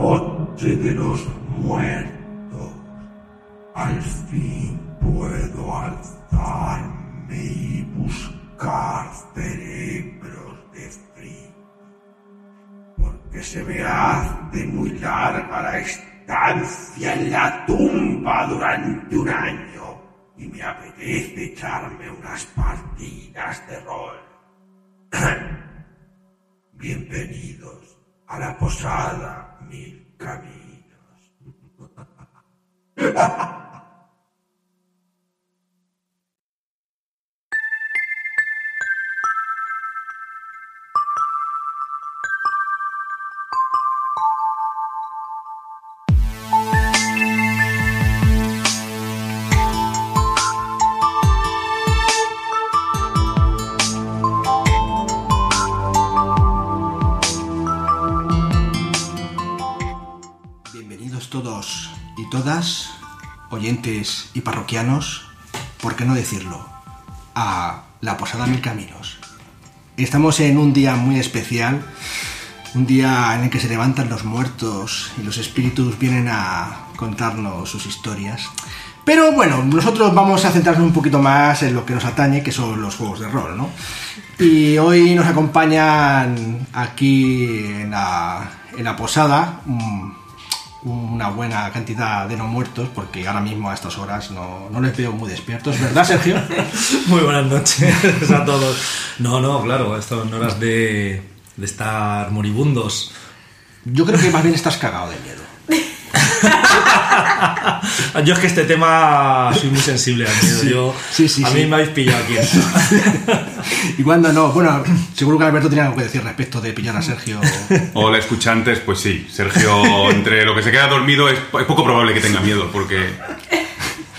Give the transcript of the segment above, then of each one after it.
noche de los muertos. Al fin puedo alzarme y buscar cerebros de frío. Porque se me hace muy larga la estancia en la tumba durante un año y me apetece echarme unas partidas de rol. Bienvenidos a la posada Mil Caminos. y parroquianos, ¿por qué no decirlo? A la Posada Mil Caminos. Estamos en un día muy especial, un día en el que se levantan los muertos y los espíritus vienen a contarnos sus historias. Pero bueno, nosotros vamos a centrarnos un poquito más en lo que nos atañe, que son los juegos de rol, ¿no? Y hoy nos acompañan aquí en la, en la posada mm, una buena cantidad de no muertos, porque ahora mismo a estas horas no, no les veo muy despiertos, ¿verdad, Sergio? Muy buenas noches a todos. No, no, claro, esto en horas de, de estar moribundos. Yo creo que más bien estás cagado de miedo. Yo es que este tema soy muy sensible al miedo. Yo, sí, sí, a sí. mí me habéis pillado aquí. Y cuando no, bueno, seguro que Alberto tiene algo que decir respecto de pillar a Sergio. Hola escuchantes, pues sí, Sergio entre lo que se queda dormido es, es poco probable que tenga miedo, porque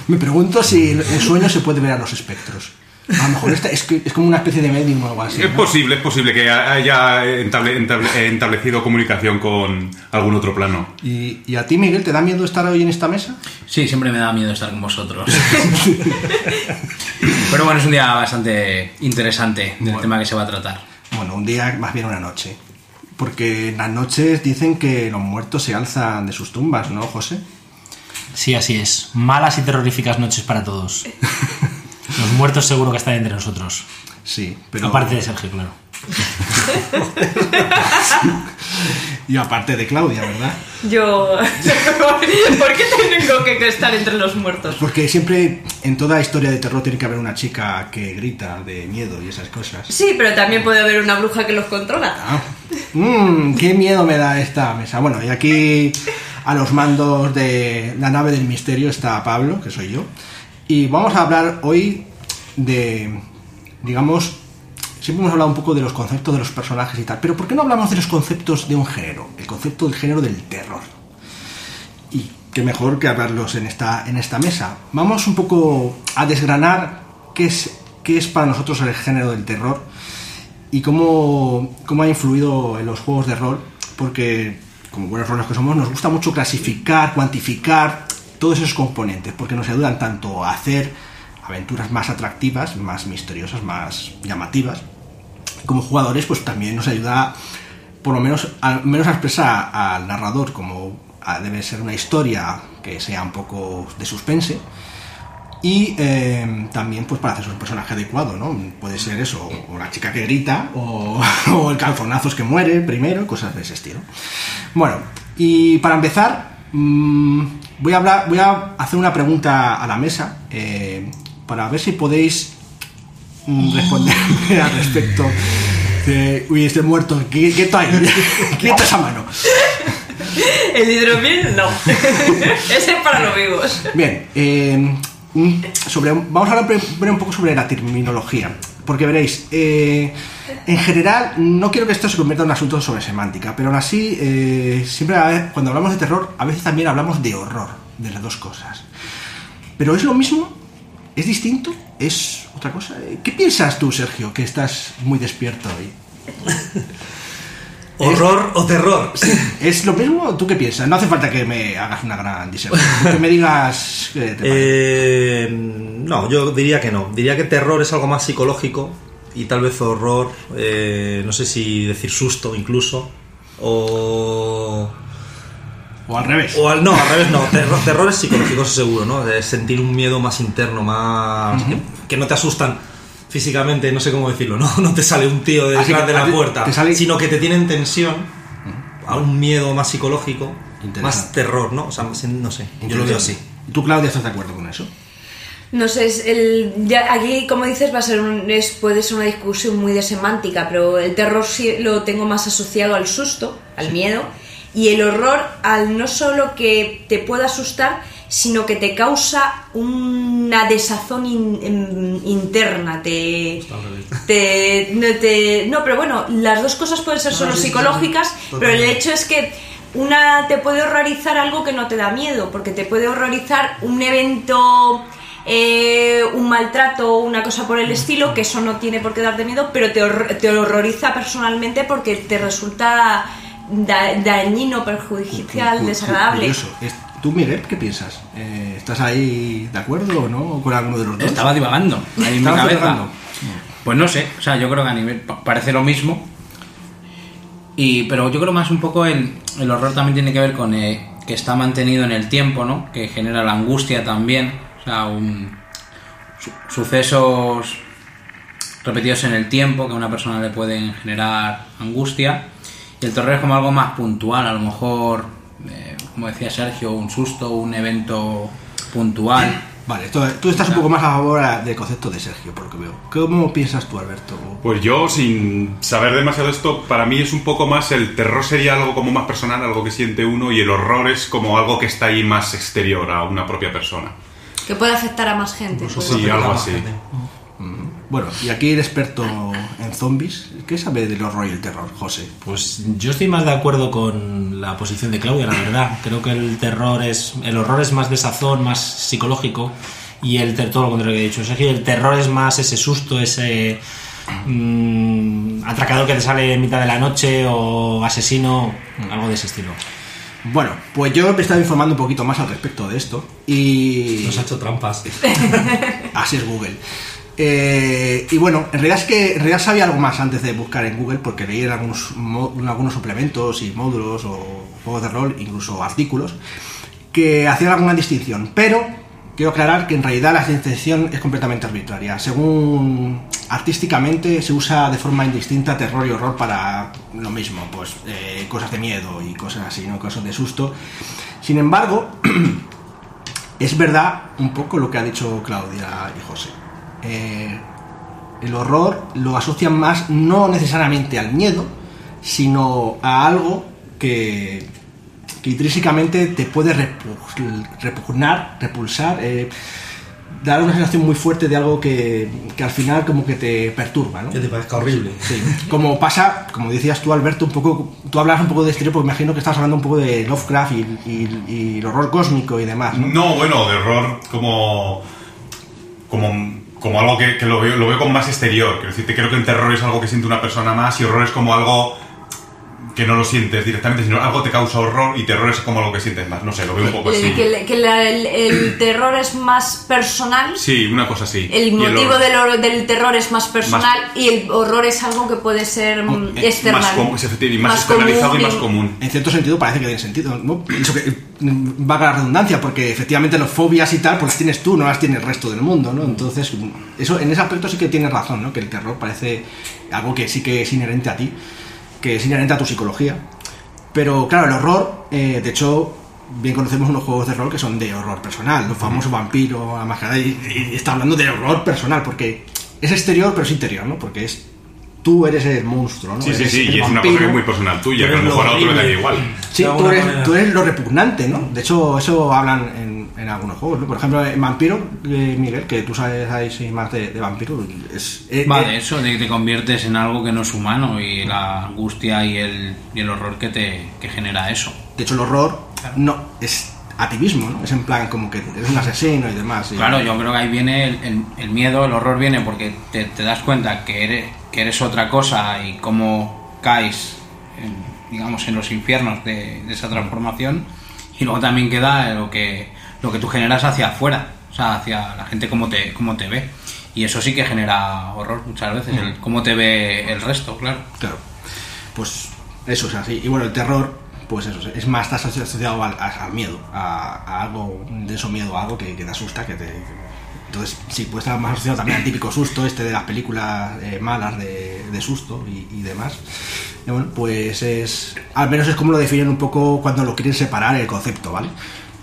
Me pregunto si en sueño se puede ver a los espectros. A lo mejor esta- es, que- es como una especie de medium o algo así. es ¿no? posible, es posible que haya entable- entable- establecido comunicación con algún otro plano. ¿Y, y a ti, Miguel, te da miedo estar hoy en esta mesa? Sí, siempre me da miedo estar con vosotros. Pero bueno, es un día bastante interesante el Bueno. tema que se va a tratar. Bueno, un día, más bien una noche. Porque en las noches dicen que los muertos se alzan de sus tumbas, ¿no, José? Sí, así es. Malas y terroríficas noches para todos. Los muertos seguro que están entre nosotros. Sí, pero... Aparte de Sergio, claro. Y aparte de Claudia, ¿verdad? Yo. ¿Por qué tengo que estar entre los muertos? Porque siempre en toda historia de terror tiene que haber una chica que grita de miedo y esas cosas. Sí, pero también puede haber una bruja que los controla. Ah, mmm, qué miedo me da esta mesa. Bueno, y aquí a los mandos de la nave del misterio está Pablo, que soy yo. Y vamos a hablar hoy de, digamos, siempre hemos hablado un poco de los conceptos de los personajes y tal, pero ¿por qué no hablamos de los conceptos de un género? El concepto del género del terror. Y qué mejor que hablarlos en esta, en esta mesa. Vamos un poco a desgranar qué es, qué es para nosotros el género del terror y cómo, cómo ha influido en los juegos de rol, porque como buenos roles que somos, nos gusta mucho clasificar, cuantificar todos esos componentes, porque nos ayudan tanto a hacer aventuras más atractivas, más misteriosas, más llamativas. Como jugadores, pues también nos ayuda, por lo menos, al menos a expresar al narrador como ah, debe ser una historia que sea un poco de suspense, y eh, también pues para hacer un personaje adecuado, ¿no? Puede ser eso, o la chica que grita, o, o el calzonazos que muere primero, cosas de ese estilo. Bueno, y para empezar, mm, voy, a hablar, voy a hacer una pregunta a la mesa, eh, para ver si podéis mm, responderme al respecto. de, uy, estoy muerto, ¿qué, qué hay? Quieta esa mano. El hidromiel, no. Ese es para los vivos. Bien, eh, sobre, vamos a hablar primero un poco sobre la terminología. Porque veréis, eh, en general, no quiero que esto se convierta en un asunto sobre semántica, pero aún así, eh, siempre cuando hablamos de terror, a veces también hablamos de horror, de las dos cosas. Pero es lo mismo, es distinto, es otra cosa. ¿Qué piensas tú, Sergio, que estás muy despierto hoy? ¿Horror o terror? ¿Es lo mismo? ¿Tú qué piensas? No hace falta que me hagas una gran disertación, que me digas... qué te. Eh, no, yo diría que no. Diría que terror es algo más psicológico y tal vez horror, eh, no sé si decir susto incluso, o O al revés. O al, no, al revés no. Terror, terrores psicológicos seguro, ¿no? De sentir un miedo más interno, más... que, que no te asustan físicamente, no sé cómo decirlo, ¿no? No te sale un tío Así detrás que de la puerta, te sale- sino que te tienen tensión a un miedo más psicológico, más terror, ¿no? O sea, más- no sé, yo lo veo así. ¿Tú, Claudia, estás de acuerdo con eso? No sé, es el, ya aquí, como dices, va a ser un, es, puede ser una discusión muy de semántica, pero el terror sí lo tengo más asociado al susto, al miedo, y el horror al no solo que te pueda asustar, sino que te causa una desazón in- in- interna, te, te, no, te- no, pero bueno, las dos cosas pueden ser solo sí, sí, sí. psicológicas, pero el hecho es que una te puede horrorizar algo que no te da miedo, porque te puede horrorizar un evento, eh, un maltrato, una cosa por el estilo, que eso no tiene por qué darte miedo, pero te, hor- te horroriza personalmente porque te resulta da- dañino, perjudicial, Cu- cu- desagradable. curioso. ¿Tú, Miguel, qué piensas? Eh, ¿Estás ahí de acuerdo o no con alguno de los dos? Estaba divagando ahí en mi cabeza. divagando. Pues no sé, o sea, yo creo que a nivel pa- parece lo mismo. Y, pero yo creo más un poco el, el horror también tiene que ver con eh, que está mantenido en el tiempo, ¿no? Que genera la angustia también. O sea, un, su- sucesos repetidos en el tiempo que a una persona le pueden generar angustia. Y el terror es como algo más puntual, a lo mejor, eh, como decía Sergio, un susto, un evento puntual. Vale, tú, tú estás un poco más a favor del concepto de Sergio, por lo que veo. ¿Cómo piensas tú, Alberto? Pues yo, sin saber demasiado esto, para mí es un poco más el terror sería algo como más personal, algo que siente uno, y el horror es como algo que está ahí más exterior a una propia persona. Que puede afectar a más gente. pues. Sí, algo así. Bueno, y aquí el experto en zombies, ¿qué sabe del horror y el terror, José? Pues yo estoy más de acuerdo con la posición de Claudia, la verdad. Creo que el terror es. El horror es más desazón, más psicológico. Y el todo lo contrario que he dicho. Sergio, el terror es más ese susto, ese. mm, atracador que te sale en mitad de la noche o asesino, algo de ese estilo. Bueno, pues yo me he estado informando un poquito más al respecto de esto y... Nos ha hecho trampas. Así es Google. Eh, y bueno, en realidad es que en sabía algo más antes de buscar en Google porque leí en algunos, mo- en algunos suplementos y módulos o juegos de rol, incluso artículos, que hacían alguna distinción. Pero quiero aclarar que en realidad la distinción es completamente arbitraria. Según artísticamente se usa de forma indistinta terror y horror para lo mismo, pues eh, cosas de miedo y cosas así, ¿no? cosas de susto. Sin embargo, es verdad un poco lo que ha dicho Claudia y José. Eh, el horror lo asocian más no necesariamente al miedo, sino a algo que, que intrínsecamente te puede repu- repugnar, repulsar, eh, dar una sensación muy fuerte de algo que, que al final como que te perturba, ¿no? Que te parezca horrible. Sí, como pasa, como decías tú, Alberto, un poco, tú hablas un poco de exterior, porque imagino que estás hablando un poco de Lovecraft y, y- y el horror cósmico y demás, ¿no? No, bueno, de horror como. como, como algo que, que lo, veo, lo veo como más exterior. Quiero decirte, creo que el terror es algo que siente una persona más y horror es como algo que no lo sientes directamente, sino algo te causa horror y terror es como algo que sientes más. No sé, lo veo un poco El- así. que el- que la- el- el terror es más personal Sí, una cosa así. El Y motivo horror- del, del terror es más personal y el horror es algo que puede ser mm, eh, external. más, com- efectivamente, más externalizado y más común. En cierto sentido parece que tiene sentido, ¿no? Eso que mm, valga la redundancia, porque efectivamente las fobias y tal, pues las tienes tú, no las tiene el resto del mundo, ¿no? Entonces, mm, eso en ese aspecto sí que tienes razón, ¿no? Que el terror parece algo que sí que es inherente a ti, que es inherente a tu psicología. Pero claro, el horror, eh, de hecho, bien conocemos unos juegos de rol que son de horror personal, los famosos vampiros, la máscara, y, y está hablando de horror personal, porque es exterior, pero es interior, ¿no? Porque es tú eres el monstruo, ¿no? Sí, sí, Eres sí, y es una vampiro. cosa que es muy personal tuya, que a Pero lo mejor a otro le da igual. Sí, tú eres, tú eres lo repugnante, ¿no? De hecho, eso hablan en, en algunos juegos, ¿no? Por ejemplo, en Vampiro, eh, Miguel, que tú sabes ahí sí, más de, de Vampiro, es... eh, eh, de eso, de que te conviertes en algo que no es humano y la angustia y el, y el horror que te que genera eso. de hecho, el horror no es a ti mismo, ¿no? Es en plan como que eres un asesino y demás. y- Claro, yo creo que ahí viene el, el- el miedo, el horror viene porque te, te das cuenta que eres, que eres otra cosa y cómo caes, en, digamos, en los infiernos de, de esa transformación. Y luego también queda lo que, lo que tú generas hacia afuera, o sea, hacia la gente cómo te, cómo te ve. Y eso sí que genera horror muchas veces, el cómo te ve el resto, claro. Claro. Pues eso es así. Y bueno, el terror, pues eso, es más asoci- asociado al, miedo, a, a algo, de eso miedo, a algo que, que te asusta, que te... Entonces, sí, puede estar más asociado también al típico susto este de las películas eh, malas de, de susto y, y demás. Y bueno, pues es... Al menos es como lo definen un poco cuando lo quieren separar el concepto, ¿vale?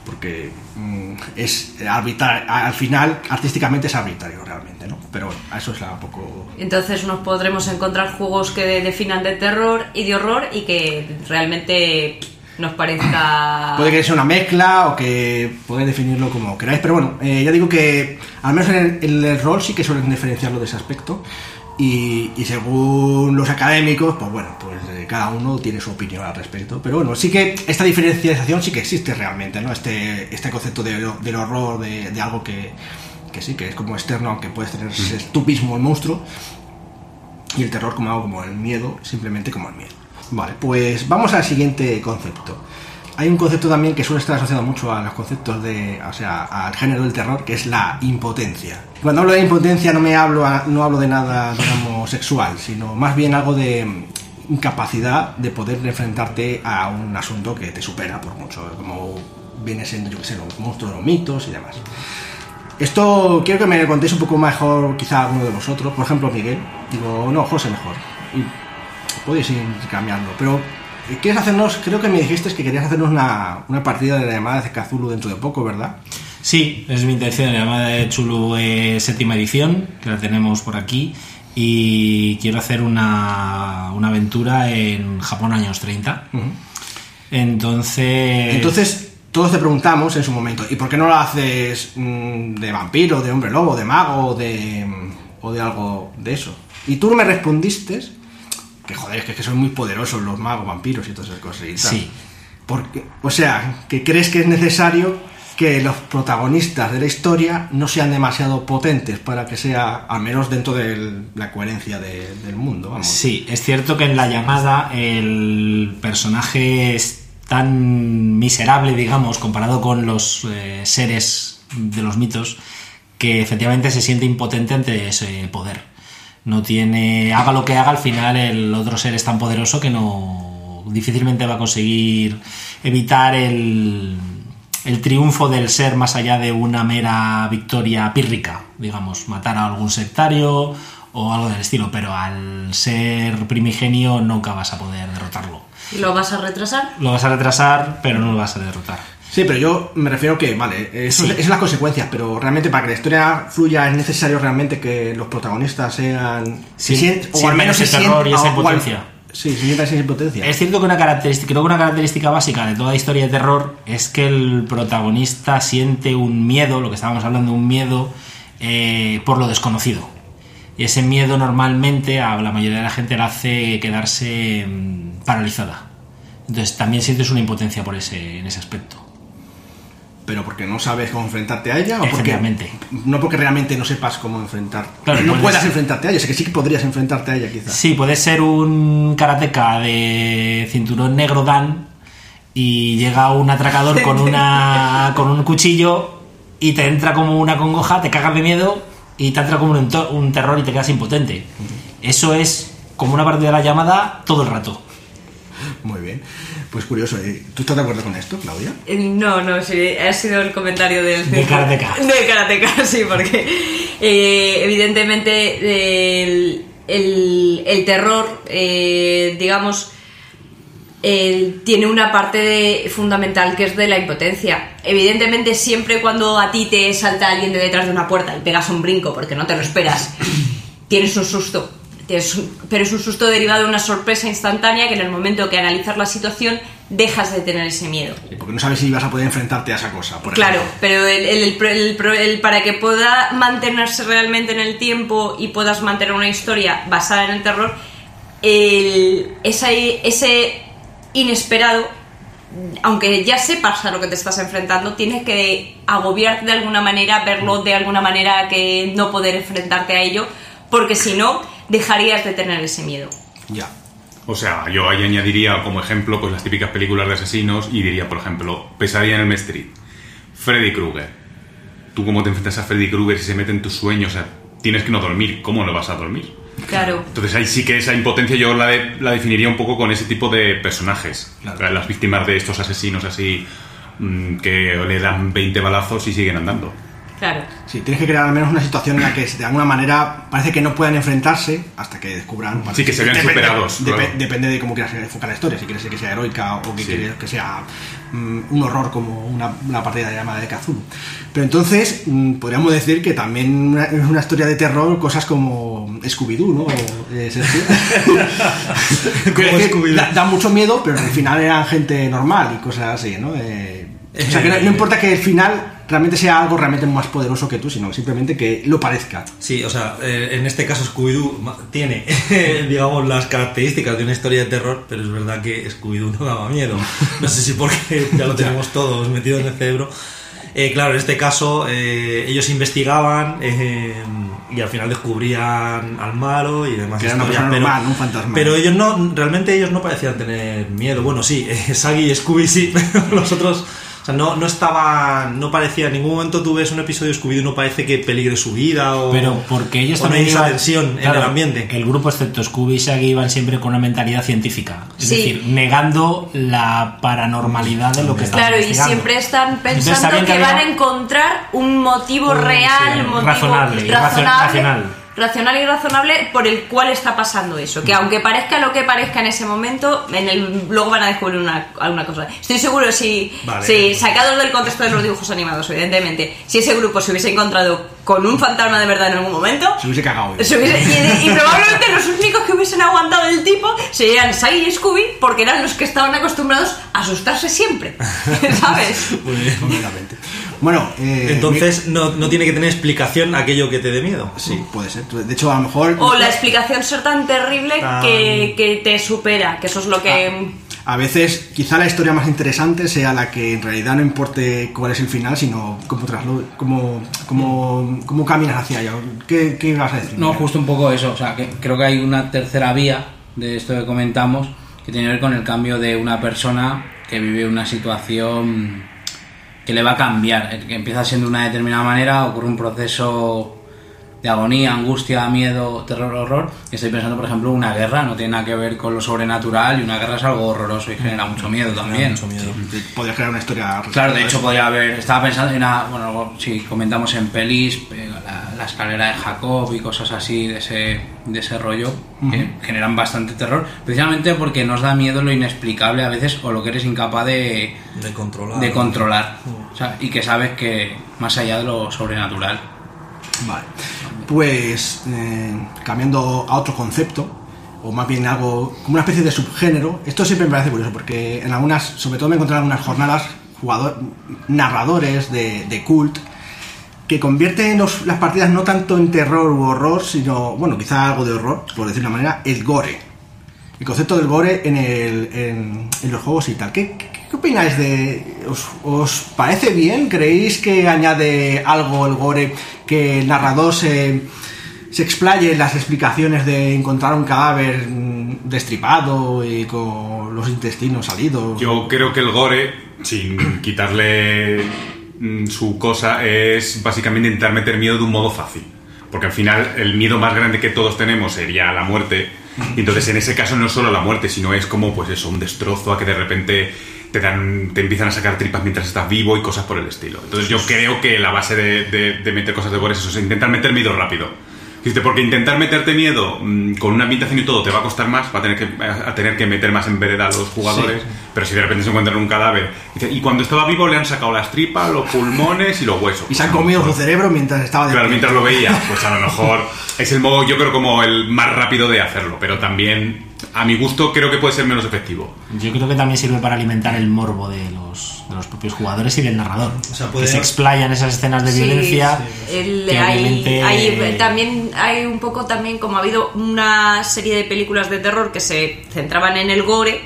Porque mm, es arbitrar, al final artísticamente es arbitrario realmente, ¿no? Pero bueno, a eso es la un poco... Entonces nos podremos encontrar juegos que definan de terror y de horror y que realmente nos parezca... Puede que sea una mezcla o que podéis definirlo como queráis, pero bueno, eh, ya digo que al menos en el, en el rol sí que suelen diferenciarlo de ese aspecto. Y, y según los académicos, pues bueno, pues eh, cada uno tiene su opinión al respecto. Pero bueno, sí que esta diferenciación sí que existe realmente, ¿no? Este, este concepto de, del horror, de, de algo que, que sí, que es como externo, aunque puedes tener ser tú mismo el monstruo. Y el terror como algo como el miedo, simplemente como el miedo. Vale, pues vamos al siguiente concepto. Hay un concepto también que suele estar asociado mucho a los conceptos de, o sea, al género del terror, que es la impotencia. Cuando hablo de impotencia no me hablo, a- no hablo de nada, digamos, sexual, sino más bien algo de incapacidad de poder enfrentarte a un asunto que te supera por mucho, como viene siendo, yo que sé, los monstruos, los mitos y demás. Esto quiero que me contéis un poco mejor, quizá alguno de vosotros, por ejemplo Miguel. Digo, no, José mejor. Y podéis ir cambiando. Pero, ¿quieres hacernos? Creo que me dijiste que querías hacernos una, una partida de la llamada de Cthulhu dentro de poco, ¿verdad? Sí, es mi intención. La llamada de Chulu eh, séptima edición, que la tenemos por aquí. Y quiero hacer una, una aventura en Japón años 30. Entonces. Entonces, todos te preguntamos en su momento, ¿y por qué no lo haces mm, de vampiro, de hombre lobo, de mago, de, mm, o de algo de eso? Y tú me respondiste que joder, que, que son muy poderosos los magos, vampiros y todas esas cosas. Y tal. Sí. Porque, o sea, que crees que es necesario que los protagonistas de la historia no sean demasiado potentes para que sea, al menos dentro de la coherencia de- del mundo. Vamos. Sí, es cierto que en la llamada el personaje es tan miserable, digamos, comparado con los eh, seres de los mitos, que efectivamente se siente impotente ante ese poder. No tiene. Haga lo que haga, al final el otro ser es tan poderoso que no. difícilmente va a conseguir evitar el. el triunfo del ser más allá de una mera victoria pírrica, digamos, matar a algún sectario o algo del estilo, pero al ser primigenio nunca vas a poder derrotarlo. ¿Lo vas a retrasar? Lo vas a retrasar, pero no lo vas a derrotar. Sí, pero yo me refiero que, vale, eso Sí. es, es las consecuencias, pero realmente para que la historia fluya es necesario realmente que los protagonistas sean... Sí, se sien- sientan ese se terror y esa al- impotencia. Sí, se sientan esa impotencia. Es cierto que una característica, creo que una característica básica de toda historia de terror es que el protagonista siente un miedo, lo que estábamos hablando, un miedo eh, por lo desconocido. Y ese miedo normalmente a la mayoría de la gente le hace quedarse mm, paralizada. Entonces también sientes una impotencia por ese, en ese aspecto. Pero porque no sabes cómo enfrentarte a ella o porque... No porque realmente no sepas cómo enfrentar... Claro, no puedes- puedas enfrentarte a ella, sea que sí que podrías enfrentarte a ella quizás. Sí, puedes ser un karateca de cinturón negro Dan y llega un atracador con una con un cuchillo y te entra como una congoja, te cagas de miedo y te entra como un, un terror y te quedas impotente. Eso es como una parte de la llamada todo el rato. Muy bien. Pues curioso. ¿eh? ¿Tú estás de acuerdo con esto, Claudia? Eh, No, no, sí, ha sido el comentario del... De karateka. De karateka, sí, porque eh, evidentemente el, el- el terror, eh, digamos, tiene una parte de- fundamental que es de la impotencia. Evidentemente siempre cuando a ti te salta alguien de detrás de una puerta y pegas un brinco porque no te lo esperas, tienes un susto. Pero es un susto derivado de una sorpresa instantánea que en el momento que analizas la situación dejas de tener ese miedo. Porque no sabes si vas a poder enfrentarte a esa cosa. Por Claro, ejemplo. pero el, el- el para que pueda mantenerse realmente en el tiempo y puedas mantener una historia basada en el terror, el- esa- ese inesperado, aunque ya sepas a lo que te estás enfrentando, tienes que agobiarte de alguna manera, verlo de alguna manera que no poder enfrentarte a ello, porque si no, dejarías de tener ese miedo. Ya. O sea, yo ahí añadiría como ejemplo pues las típicas películas de asesinos y diría, por ejemplo, Pesadilla en el Street, Freddy Krueger. ¿Tú cómo te enfrentas a Freddy Krueger si se mete en tus sueños? O sea, tienes que no dormir. ¿Cómo no vas a dormir? Claro. Entonces ahí sí que esa impotencia yo la, de- la definiría un poco con ese tipo de personajes. Las víctimas de estos asesinos así mm, que le dan 20 balazos y siguen andando. Claro. Sí, tienes que crear al menos una situación en la que de alguna manera parece que no puedan enfrentarse hasta que descubran. Sí, que se vean depende- superados, claro. Depende de cómo quieras enfocar la historia. Si quieres que sea heroica o que Sí. quieres que sea mm, un horror como una, una partida de llamada de Kazulu. Pero entonces mm, podríamos decir que también es una historia de terror, cosas como Scooby-Doo, ¿no? Eh, Scooby-Doo. da, da mucho miedo, pero al final eran gente normal y cosas así, ¿no? Eh, o sea, que no, no importa que el final realmente sea algo realmente más poderoso que tú, sino simplemente que lo parezca. Sí, o sea, eh, en este caso Scooby-Doo tiene, digamos, las características de una historia de terror, pero es verdad que Scooby-Doo no daba miedo. No sé si porque ya lo tenemos todos metido en el cerebro. Eh, claro, en este caso eh, ellos investigaban eh, y al final descubrían al malo y demás. Que era una persona normal, un fantasma. Pero ellos no, realmente ellos no parecían tener miedo. Bueno, sí, eh, Saggy y Scooby sí, pero los otros... Sea, no, no estaba, no parecía, en ningún momento tú ves un episodio de Scooby-Doo, no parece que peligre su vida o... Pero porque ellos o no también hay esa iban- tensión en el ambiente. El grupo, excepto Scooby y Shaggy, iban siempre con una mentalidad científica. Es Sí. decir, negando la paranormalidad de lo que estaban Claro, y siempre están pensando que, que van a encontrar un motivo Un- real, sí, un motivo razonable, razonable, racional. y razonable por el cual está pasando eso. Que aunque parezca lo que parezca en ese momento, en el luego van a descubrir una, alguna cosa. Estoy seguro si, Vale. si sacados del contexto de los dibujos animados, evidentemente, si ese grupo se hubiese encontrado con un fantasma de verdad en algún momento, Se hubiese cagado. se hubiese- y, y probablemente los únicos que hubiesen aguantado el tipo serían Shaggy y Scooby porque eran los que estaban acostumbrados a asustarse siempre. ¿Sabes? Completamente. Bueno, eh, Entonces no, no tiene que tener explicación aquello que te dé miedo. mi- sí, puede ser. De hecho, a lo mejor. O la explicación ser tan terrible Tan- que, que te supera, que eso es lo que... A veces, quizá la historia más interesante sea la que en realidad no importe cuál es el final, sino cómo, traslo- cómo, cómo, cómo caminas hacia allá. ¿Qué, qué ibas a decir? No, justo un poco eso. O sea, que creo que hay una tercera vía de esto que comentamos que tiene que ver con el cambio de una persona que vive una situación que le va a cambiar. Que empieza siendo de una determinada manera, ocurre un proceso de agonía, angustia, miedo, terror, horror. Y estoy pensando, por ejemplo, una guerra, no tiene nada que ver con lo sobrenatural y una guerra es algo horroroso y genera mucho miedo también. Podrías crear una historia. Claro, de hecho podría haber, estaba pensando en, una- bueno, si comentamos en pelis, eh, la, la escalera de Jacob y cosas así de ese, de ese rollo, que generan bastante terror, precisamente porque nos da miedo lo inexplicable a veces o lo que eres incapaz de, De controlar. de controlar, O sea, y que sabes que más allá de lo sobrenatural. Vale. Pues eh, cambiando a otro concepto, o más bien algo como una especie de subgénero, esto siempre me parece curioso porque en algunas, sobre todo me encontré en algunas jornadas jugador, narradores de, de cult que convierten los- las partidas no tanto en terror u horror, sino, bueno, quizá algo de horror, por decir de una manera, el gore. El concepto del gore en, el, en, en los juegos y tal. ¿Qué, qué, opináis de...? ¿os, os parece bien? ¿Creéis que añade algo el gore que el narrador se, se explaye en las explicaciones de encontrar un cadáver mm, destripado y con los intestinos salidos? Yo creo que el gore, sin quitarle mm, su cosa, es básicamente intentar meter miedo de un modo fácil. Porque al final el miedo más grande que todos tenemos sería la muerte. Y entonces en ese caso no es solo la muerte, sino es como pues eso, un destrozo a que de repente te dan, te empiezan a sacar tripas mientras estás vivo y cosas por el estilo. Entonces yo creo que la base de, de- de meter cosas de gore es eso, es intentar meter miedo rápido. Porque intentar meterte miedo mm, con una ambientación y todo te va a costar más, va a tener que, a tener que meter más en vereda a los jugadores, pero si de repente se encuentran un cadáver, y cuando estaba vivo le han sacado las tripas, los pulmones y los huesos. Y se han comido su cerebro mientras estaba de Claro, mientras lo veía, pues a lo mejor es el modo, yo creo, como el más rápido de hacerlo, pero también, a mi gusto, creo que puede ser menos efectivo. Yo creo que también sirve para alimentar el morbo de los, de los propios jugadores y del narrador. sea, puede- Que se explayan esas escenas de Sí, violencia. el- hay, obviamente- hay- también hay un poco también como ha habido una serie de películas de terror que se centraban en el gore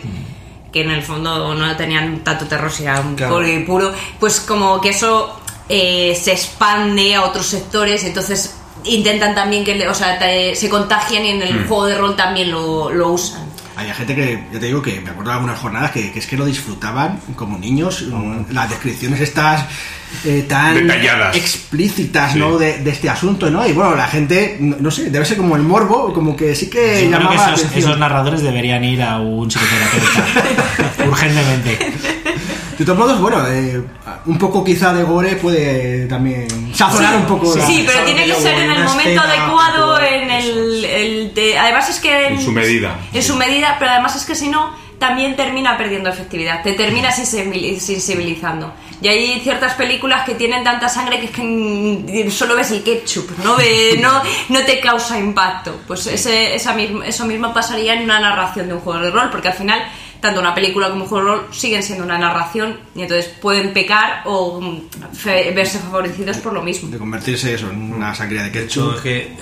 que en el fondo no tenían tanto terror si era un Claro. gore puro pues como que eso eh, se expande a otros sectores entonces intentan también que le- o sea, te- se contagian y en el juego de rol también lo, lo usan Había gente que, ya te digo que me acuerdo de algunas jornadas que, que es que lo disfrutaban como niños. mm, Las descripciones estas eh, tan Detalladas. explícitas Sí. ¿no? de, de este asunto, ¿no? Y bueno, la gente, no, no sé, debe ser como el morbo, como que sí que Yo creo llamaba la atención. esos narradores deberían ir a un psicoterapeuta urgentemente. De todos modos, bueno, eh, un poco quizá de gore puede también sazonar un poco la- Sí, pero tiene que ser en el momento escena adecuado, en el, el de- además es que En su medida. En su medida, pero además es que si no también termina perdiendo efectividad, te termina sensibil- sensibilizando. Y hay ciertas películas que tienen tanta sangre que es que solo ves el ketchup, no Ve- no, no te causa impacto. Pues ese, esa misma- eso mismo pasaría en una narración de un juego de rol, porque al final tanto una película como un juego de rol siguen siendo una narración y entonces pueden pecar o mm, fe- verse favorecidos por lo mismo. de convertirse eso en una sangría de ketchup. es que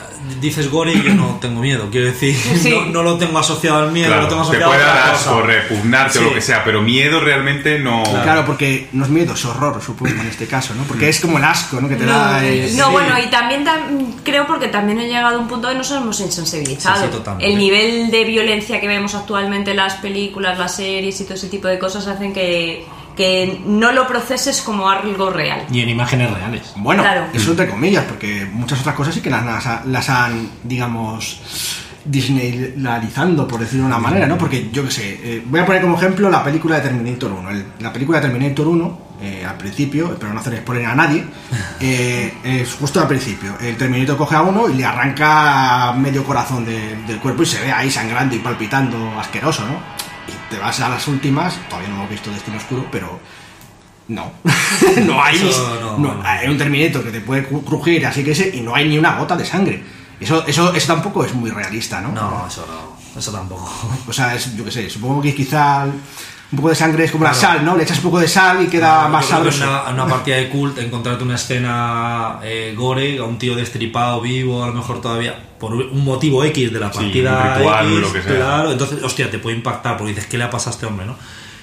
dices gore y yo no tengo miedo. Quiero decir, Sí. no, no lo tengo asociado al miedo, Claro, lo tengo te asociado puede a dar otra asco, cosa. repugnarte o lo que sea, pero miedo realmente no. Claro, porque no es miedo, es horror, supongo, en este caso, ¿no? Porque es como el asco, ¿no? Que te No, da... no, sí. bueno, y también tam- creo porque también he llegado a un punto de nos hemos insensibilizado. Sí, sí, totalmente. el nivel de violencia que vemos actualmente en las películas, las series y todo ese tipo de cosas hacen que, que no lo proceses como algo real. Y en imágenes reales. Bueno, Claro. eso entre comillas, porque muchas otras cosas sí que las, las, las han, digamos, disneylanizando, por decirlo de una manera, ¿no? Porque yo qué sé, eh, voy a poner como ejemplo la película de Terminator 1. El- la película de Terminator 1, eh, al principio, pero no hacer spoiler a nadie, eh, es justo al principio. El Terminator coge a uno y le arranca medio corazón de- del cuerpo y se ve ahí sangrando y palpitando asqueroso, ¿no? Y te vas a las últimas, todavía no hemos visto Destino Oscuro, pero no. no hay. No, hay un Terminator que te puede cru- crujir, así que ese, y no hay ni una gota de sangre. Eso, eso, eso tampoco es muy realista, ¿no? No, eso no. Eso tampoco. O sea, es, yo qué sé, supongo que quizá un poco de sangre es como la sal, ¿no? Le echas un poco de sal y queda más sabroso. en una, partida de cult, encontrarte una escena eh, gore, a un tío destripado vivo, a lo mejor todavía, por un motivo X de la Sí, partida un ritual, X, lo que sea. claro, entonces, hostia, te puede impactar, porque dices, ¿qué le ha pasado a este hombre, no?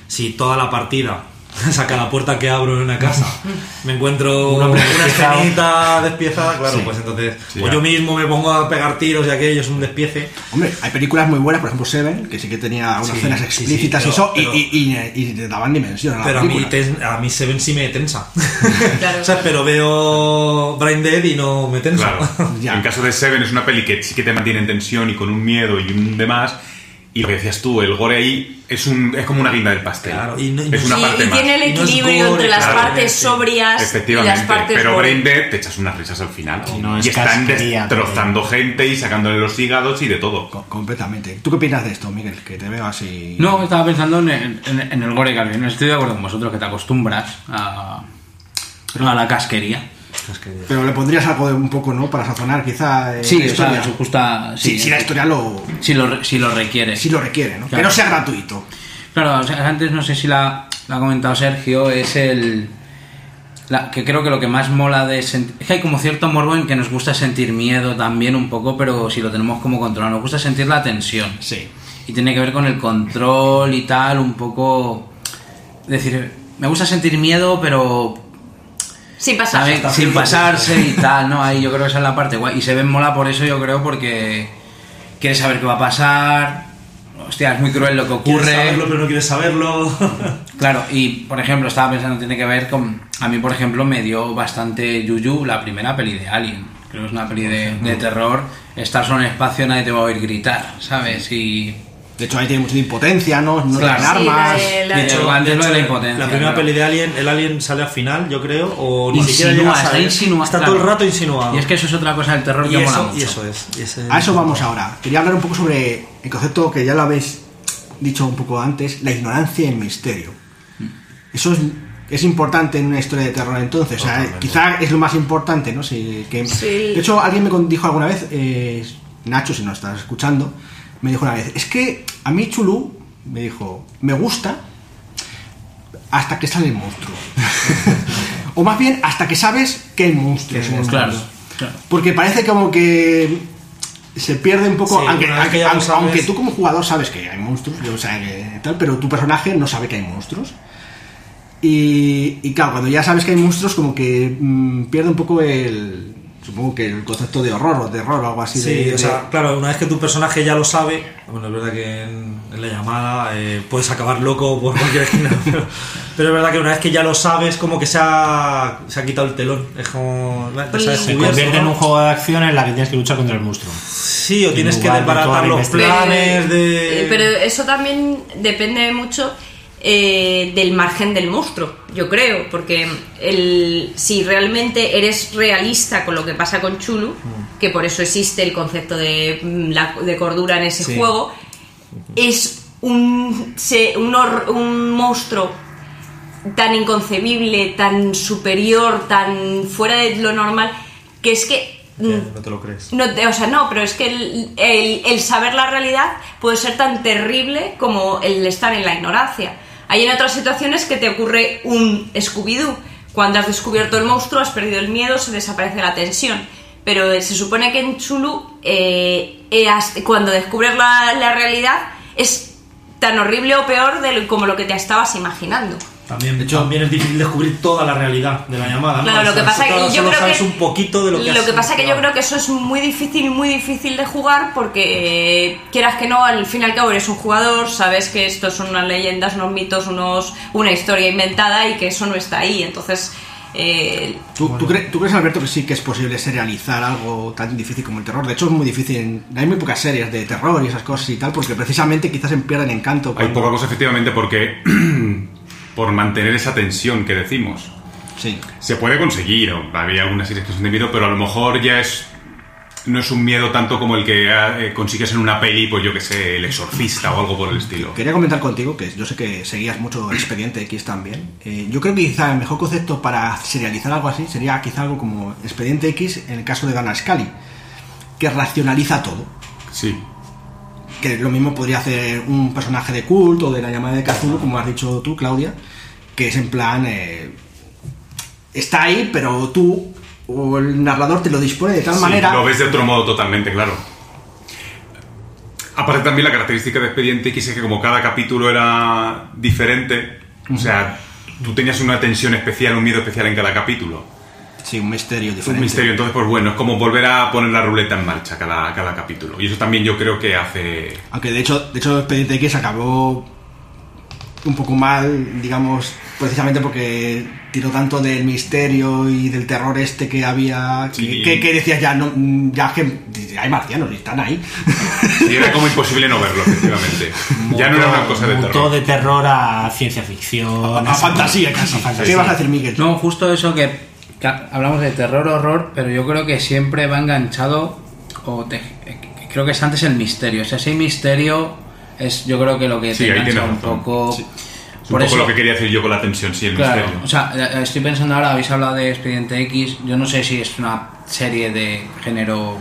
Si toda la partida, saca la puerta que abro en una casa, me encuentro una despiezado. escenita despiezada, claro, Sí. pues entonces, Sí, o ya. yo mismo me pongo a pegar tiros y aquello es un despiece. Hombre, hay películas muy buenas, por ejemplo Seven, que sí que tenía unas Sí, escenas sí, explícitas sí, y eso, y- pero- y, y- y le daban dimensión a la Pero a mí, película. ten- a mí Seven sí me tensa. Claro. o sea, pero veo Brain Dead y no me tensa. Claro. En caso de Seven es una peli que sí que te mantiene en tensión y con un miedo y un demás. Y lo que decías tú, el gore ahí es un es como una guinda del pastel. Claro, y no- es una Y, parte y más. tiene el no equilibrio gore, entre las claro, partes sí. sobrias y las partes pero gore. Brain Dead te echas unas risas al final. Y no es y están destrozando gente y sacándole los hígados y de todo. Co- completamente. ¿Tú qué opinas de esto, Miguel? Que te veo así... No, estaba pensando en, en- en el gore que estoy de acuerdo con vosotros que te acostumbras a, a la casquería. Pero le pondrías algo de un poco, ¿no? Para sazonar quizá eh, Sí, la o historia. sea, su justa. Sí, Sí, si la historia lo, si lo, si lo requiere. si lo requiere, ¿no? Que Claro. no sea gratuito. Claro, o sea, antes no sé si la, la ha comentado Sergio, es el. la- que creo que lo que más mola de sentir. Es que hay como cierto morbo en que nos gusta sentir miedo también un poco, pero si lo tenemos como controlado, nos gusta sentir la tensión. Sí. Y tiene que ver con el control y tal, un poco. Es decir, me gusta sentir miedo, pero Sin pasar. ¿sabes? sin pasarse y tal, ¿no? Ahí yo creo que esa es la parte guay. Y se ven mola por eso, yo creo, porque quieres saber qué va a pasar. Hostia, es muy cruel lo que Quieres ocurre. saberlo, pero no quieres saberlo. Claro, y por ejemplo, estaba pensando, tiene que ver con. A mí, por ejemplo, me dio bastante yuyu la primera peli de Alien. Creo que es una peli de, de terror. Estar solo en espacio, nadie te va a oír gritar, ¿sabes? Y. De hecho, ahí tiene mucha impotencia, ¿no? No Claro. tienen Sí, armas. de- la De de- hecho, la impotencia, La primera claro. peli de Alien, el Alien sale al final, yo creo, o ni siquiera Insinúa, llega a está salir. insinuado. Está claro. todo el rato insinuado. Y es que eso es otra cosa del terror y que mola eso, mucho. y eso es. y ese- A eso vamos ahora. Quería hablar un poco sobre el concepto que ya lo habéis dicho un poco antes, la ignorancia y el misterio. Eso es, es importante en una historia de terror entonces. O sea, quizá es lo más importante, ¿no? Si- que- Sí. De hecho, alguien me dijo alguna vez, eh, Nacho, si no estás escuchando, me dijo una vez, es que a mí Chulú, me dijo, me gusta hasta que sale el monstruo. o más bien, hasta que sabes que hay monstruos. el Claro, claro. Porque parece como que se pierde un poco, Sí, aunque, aunque, tú como jugador sabes que hay monstruos, o sea, que tal, pero tu personaje no sabe que hay monstruos. Y, y claro, cuando ya sabes que hay monstruos, como que mm, pierde un poco el. Supongo que el concepto de horror o terror o algo así. Sí, de, o sea, de- claro, una vez que tu personaje ya lo sabe, bueno, es verdad que en, en la llamada eh, puedes acabar loco por cualquier esquina, pero, pero es verdad que una vez que ya lo sabes, como que se ha, se ha quitado el telón. Es como. te has Se convierte en un juego de acción en la que tienes que luchar contra el monstruo. Sí, o tienes que de desbaratar los planes de. Eh, Pero eso también depende mucho eh, del margen del monstruo, yo creo, porque el, si realmente eres realista con lo que pasa con Chulu, que por eso existe el concepto de, mm, de cordura en ese Sí. juego, es un, se- un, hor- un monstruo tan inconcebible, tan superior, tan fuera de lo normal, que es que... mm, Que no te lo crees. no, te- o sea, no, pero es que el, el- el saber la realidad puede ser tan terrible como el estar en la ignorancia. Hay en otras situaciones que te ocurre un Scooby-Doo. Cuando has descubierto el monstruo, has perdido el miedo, se desaparece la tensión. Pero eh, se supone que en Chulu, eh, eh, cuando descubres la, la realidad, es tan horrible o peor de lo- como lo que te estabas imaginando. También, también es difícil descubrir toda la realidad de la llamada. ¿no? Claro, lo O que pasa que solo- yo solo creo sabes que un poquito de lo que has pasa que yo creo que eso es muy difícil, muy difícil de jugar porque eh, quieras que no, al fin y al cabo eres un jugador, sabes que esto son unas leyendas, unos mitos, unos una historia inventada y que eso no está ahí. Entonces, eh, ¿Tú, tú cre- tú crees, Alberto, que sí que es posible serializar algo tan difícil como el terror? De hecho, es muy difícil. Hay muy pocas series de terror y esas cosas y tal, porque precisamente quizás se pierden encanto. Hay poca cosa, efectivamente, porque por mantener esa tensión que decimos. Sí. Se puede conseguir, o había algunas series que son de miedo, pero a lo mejor ya es. No es un miedo tanto como el que eh, consigues en una peli, pues yo que sé, El Exorcista o algo por el estilo. Quería comentar contigo, que yo sé que seguías mucho Expediente X también. Eh, yo creo que quizá el mejor concepto para serializar algo así sería quizá algo como Expediente X en el caso de Dana Scully, que racionaliza todo. Sí. Que lo mismo podría hacer un personaje de culto o de la llamada de Cthulhu, como has dicho tú, Claudia, que es en plan. eh, está ahí, pero tú o el narrador te lo dispone de tal Sí, manera. Lo ves de otro modo totalmente, claro. Aparte también la característica de Expediente X es que como cada capítulo era diferente, o sea, tú tenías una tensión especial, un miedo especial en cada capítulo. Sí, un misterio diferente. un misterio, entonces pues bueno, es como volver a poner la ruleta en marcha cada, cada capítulo. Y eso también yo creo que hace... Aunque de hecho, de hecho Expediente X acabó un poco mal, digamos, precisamente porque tiró tanto del misterio y del terror este que había, Sí. que- que decías ya, no, ya que hay marcianos y están ahí. Y era como imposible no verlo, efectivamente. ya no era una cosa de Mutó terror. de terror a ciencia ficción. A fantasía casi. A fantasía. ¿Qué vas a decir, Miguel? No, justo eso que hablamos de terror, horror, pero yo creo que siempre va enganchado, o te- eh, creo que es antes el misterio. O sea, ese misterio es yo creo que lo que Sí, te engancha tienes un poco... Sí. Es un poco lo que quería decir yo con la tensión, sí, el Claro, misterio. o sea, eh, estoy pensando ahora, habéis hablado de Expediente X, yo no sé si es una serie de género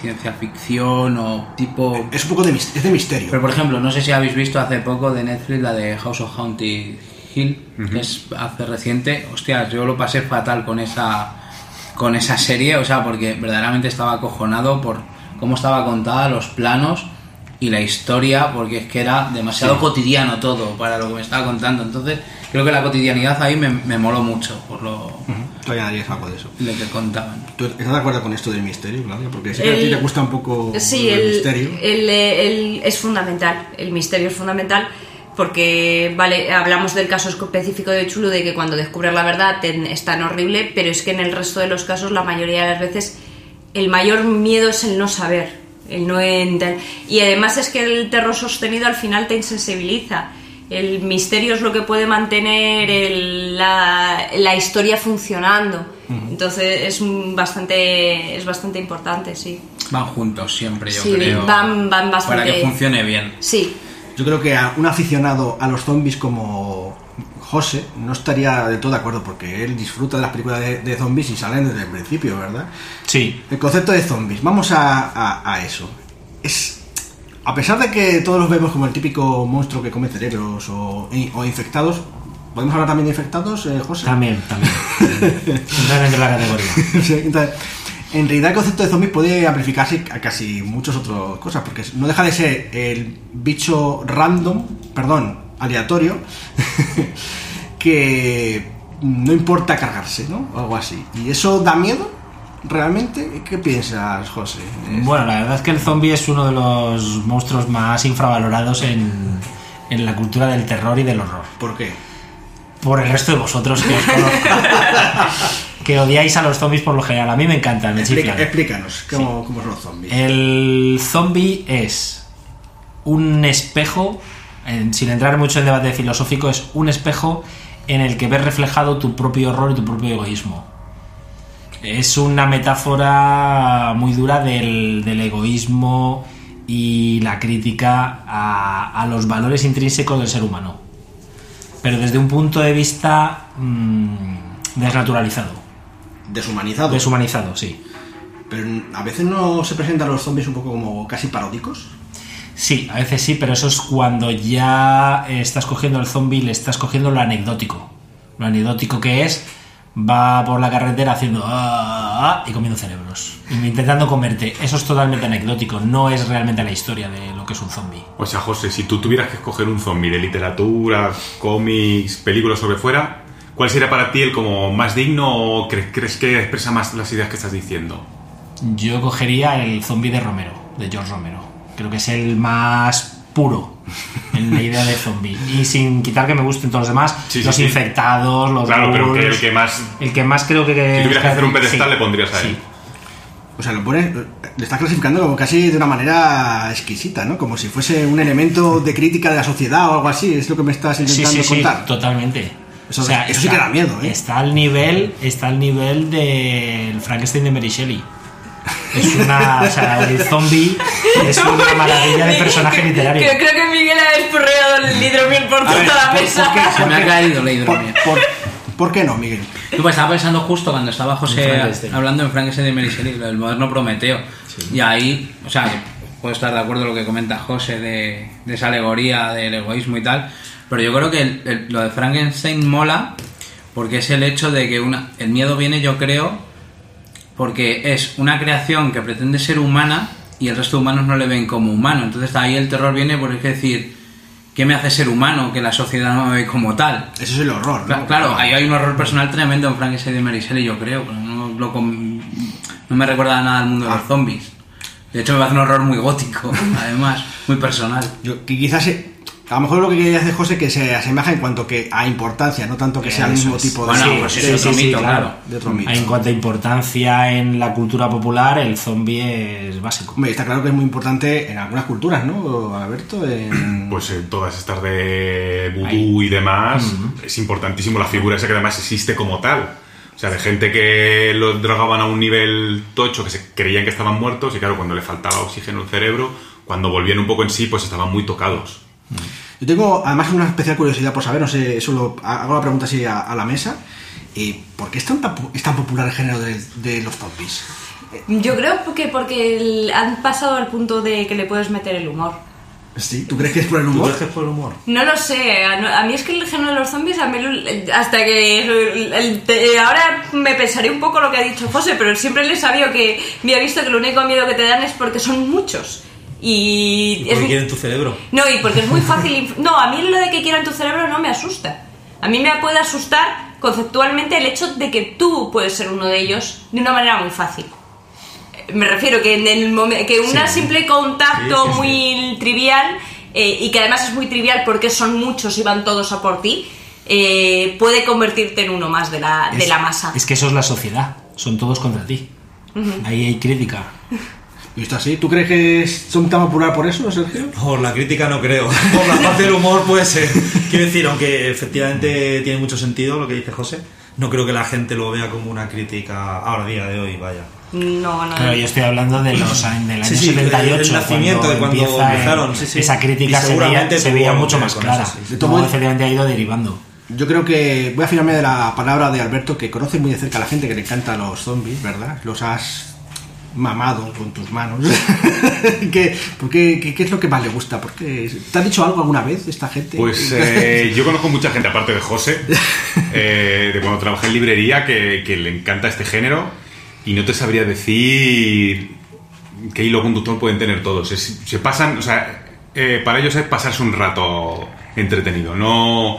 ciencia ficción o tipo... Es un poco de, es de misterio. Pero por ejemplo, no sé si habéis visto hace poco de Netflix la de House of Haunted Hill, que es hace reciente. Hostias, yo lo pasé fatal con esa con esa serie, o sea, porque verdaderamente estaba acojonado por cómo estaba contada, los planos y la historia, porque es que era demasiado cotidiano todo para lo que me estaba contando. Entonces, creo que la cotidianidad ahí me, me moló mucho por lo, Tú añadirías algo de eso. lo que contaban. ¿Tú estás de acuerdo con esto del misterio, Claudia? Porque sé que a ti El- te gusta un poco Sí, el, el, misterio. el- el- es fundamental, el misterio es fundamental porque, vale, hablamos del caso específico de Chulu de que cuando descubres la verdad te- es tan horrible, pero es que en el resto de los casos, la mayoría de las veces, el mayor miedo es el no saber, el no ent- Y además es que el terror sostenido al final te insensibiliza. El misterio es lo que puede mantener el- la, la historia funcionando. Entonces es bastante, es bastante importante, sí. Van juntos siempre, yo Sí, creo. van- van bastante- Para que funcione bien. Sí, Yo creo que a un aficionado a los zombies como José no estaría de todo de acuerdo porque él disfruta de las películas de, de zombies y salen desde el principio, ¿verdad? Sí, El concepto de zombies, vamos a, a- a eso. Es, a pesar de que todos los vemos como el típico monstruo que come cerebros o, o infectados, ¿podemos hablar también de infectados, eh, José? también, también. Entran entre la categoría. Sí, entonces, en realidad el concepto de zombies puede amplificarse a casi muchas otras cosas, porque no deja de ser el bicho random, perdón, aleatorio, que no importa cargarse, ¿no? O algo así. ¿Y eso da miedo? realmente? ¿Qué piensas, José? Bueno, la verdad es que el zombie es uno de los monstruos más infravalorados en, en la cultura del terror y del horror. ¿Por qué? Por el resto de vosotros que os conozco. que odiáis a los zombies por lo general. A mí me encantan, me Explica- explícanos, ¿cómo, cómo son los zombies? El zombie es un espejo, en- sin entrar mucho en debate filosófico, es un espejo en el que ves reflejado tu propio horror y tu propio egoísmo. Es una metáfora muy dura del, del egoísmo y la crítica a, a los valores intrínsecos del ser humano. Pero desde un punto de vista mm, desnaturalizado, Deshumanizado. deshumanizado, sí. Pero a veces no se presentan los zombies un poco como casi paródicos. Sí, a veces sí, pero eso es cuando ya estás cogiendo el zombie, le estás cogiendo lo anecdótico. Lo anecdótico que es, va por la carretera haciendo "Ah", y comiendo cerebros. Intentando comerte. Eso es totalmente anecdótico, no es realmente la historia de lo que es un zombie. O sea, José, si tú tuvieras que escoger un zombie de literatura, cómics, películas sobre fuera, ¿cuál sería para ti el como más digno o cre- crees que expresa más las ideas que estás diciendo? Yo cogería el zombie de Romero, de George Romero. Creo que es el más puro en la idea de zombie. Y sin quitar que me gusten todos los demás, Sí, sí, los sí. infectados, los Claro, pero que el que más... El que más creo que... Si tuvieras que hacer un pedestal, sí, le pondrías a sí. él. O sea, lo pones, le estás clasificando como casi de una manera exquisita, ¿no? Como si fuese un elemento de crítica de la sociedad o algo así. Es lo que me estás Sí, intentando sí, sí, contar. totalmente. Eso- eso sí que da miedo, ¿eh? Está al nivel, está al nivel del Frankenstein de Mary Shelley. Es una, o sea, el zombie es una maravilla de personaje literario. Creo, creo que Miguel ha espurreado el hidromiel por toda ver, la ¿por- mesa. por qué? Se me ha caído la ¿Por, hidromiel. por, por qué no, Miguel? Pues estaba pensando justo cuando estaba En José hablando en Frankenstein de Mary Shelley, el moderno Prometeo. Y ahí, o sea, puedo estar de acuerdo con lo que comenta José de, de esa alegoría del egoísmo y tal, pero yo creo que el- el- lo de Frankenstein mola porque es el hecho de que una, el miedo viene, yo creo, porque es una creación que pretende ser humana y el resto de humanos no le ven como humano. Entonces ahí el terror viene por es decir, ¿qué me hace ser humano que la sociedad no me ve como tal? Eso es el horror, ¿no? Claro, ahí hay un horror personal tremendo en Frankenstein de Mary Shelley, yo creo. No, lo no me recuerda nada al mundo de los zombies. De hecho, me parece un horror muy gótico, además, muy personal. Yo, que quizás eh, a lo mejor lo que quería decir José que se asemeja en cuanto que a importancia, no tanto que sea el mismo tipo de, Bueno, sí, pues es otro sí, mito, sí, claro. de otro mito. En cuanto a importancia en la cultura popular, el zombie es básico. Hombre, está claro que es muy importante en algunas culturas, ¿no, Alberto? En- Pues en todas estas de vudú y demás, es importantísimo la figura esa que además existe como tal. O sea, de gente que los drogaban a un nivel tocho, que se creían que estaban muertos, y claro, cuando le faltaba oxígeno al cerebro, cuando volvían un poco en sí, pues estaban muy tocados. Yo tengo además una especial curiosidad por saber, no sé, eso lo, hago la pregunta así a, a la mesa. ¿Y ¿Por qué es tan, es tan popular el género de, de los zombies? Yo creo que porque el- han pasado al punto de que le puedes meter el humor. ¿Sí? ¿Tú crees que es por el ¿Tú humor? crees que es por el humor? No lo sé, a, no- a mí es que el género de los zombies, a mí lo- hasta que el- el- ahora me pensaré un poco lo que ha dicho José, pero siempre le he sabido que me ha visto que lo único miedo que te dan es porque son muchos. Y, ¿Y es quieren tu cerebro? No, y porque es muy fácil. No, a mí lo de que quieran tu cerebro no me asusta. A mí me puede asustar conceptualmente el hecho de que tú puedes ser uno de ellos de una manera muy fácil. Me refiero que en el momen- que un simple contacto Sí, sí, sí. muy trivial eh, y que además es muy trivial porque son muchos y van todos a por ti, eh, puede convertirte en uno más de la, de Es- la masa. Es que eso es la sociedad. Son todos contra ti. Ahí hay crítica. ¿Visto así? ¿Tú crees que es- son tan popular por eso, Sergio? Por la crítica no creo. Por la parte del humor puede ser. Quiero decir, aunque efectivamente tiene mucho sentido lo que dice José, no creo que la gente lo vea como una crítica ahora, día de hoy, vaya. No, no. Pero yo estoy hablando de los años, del año Sí, sí, 78, el nacimiento de cuando empieza, empezaron, eh, sí, sí. Esa crítica Y se veía, seguramente se veía tuvo mucho más clara. todo- efectivamente ha ido derivando. Yo creo que voy a fiarme de la palabra de Alberto, que conoce muy de cerca a la gente que le encantan los zombies, ¿verdad? Los has mamado con tus manos. ¿Qué, por qué, qué- es lo que más le gusta? ¿Por qué? ¿Te ha dicho algo alguna vez esta gente? Pues eh, yo conozco mucha gente, aparte de José, eh, de cuando trabajé en librería, que, que le encanta este género y no te sabría decir qué hilo conductor pueden tener todos. Es- se pasan, o sea, eh, para ellos es pasarse un rato entretenido, no,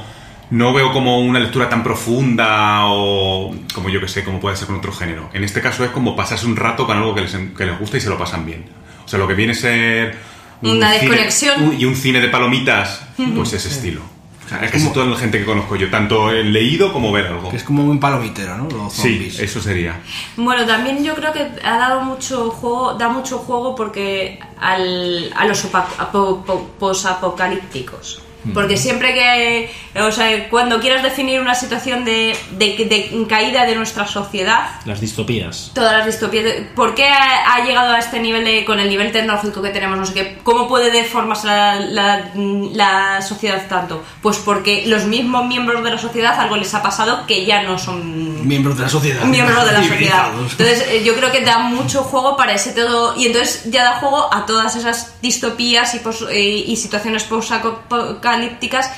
no veo como una lectura tan profunda o como yo que sé, como puede ser con otro género. En este caso es como pasarse un rato con algo que les, que les gusta y se lo pasan bien. O sea, lo que viene a ser... un Una cine- desconexión. un- y un cine de palomitas, pues ese estilo. O sea, es casi toda la gente que conozco yo, tanto en leído como ver algo. Que es como un palomitero, ¿no? Los Sí, eso sería. Bueno, también yo creo que ha dado mucho juego, da mucho juego porque al, a los posapocalípticos. Porque siempre que, o sea, cuando quieras definir una situación de, de, de caída de nuestra sociedad, Las distopías. todas las distopías, ¿por qué ha, ha llegado a este nivel de, con el nivel tecnológico que tenemos? No sé qué, ¿cómo puede deformarse la, la- la sociedad tanto? Pues porque los mismos miembros de la sociedad algo les ha pasado que ya no son Miembros de la sociedad. miembros de la sociedad. Entonces, eh, yo creo que da mucho juego para ese todo. Y entonces ya da juego a todas esas distopías y, pos- eh, y situaciones post-apocalípticas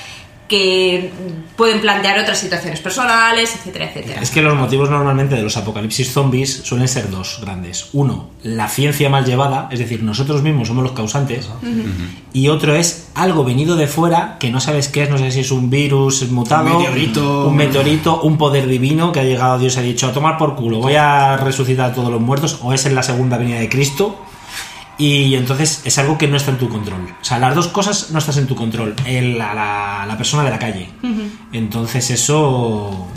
que pueden plantear otras situaciones personales, etcétera, etcétera. Es que los motivos normalmente de los apocalipsis zombies suelen ser dos grandes. Uno, la ciencia mal llevada, es decir, nosotros mismos somos los causantes. Y otro es algo venido de fuera que no sabes qué es, no sé si es un virus mutado, Un meteorito. un, meteorito, un poder divino que ha llegado Dios y ha dicho a tomar por culo, voy a resucitar a todos los muertos, o es en la segunda venida de Cristo. Y entonces es algo que no está en tu control. O sea, las dos cosas no estás en tu control. El- la, la- la persona de la calle. Entonces eso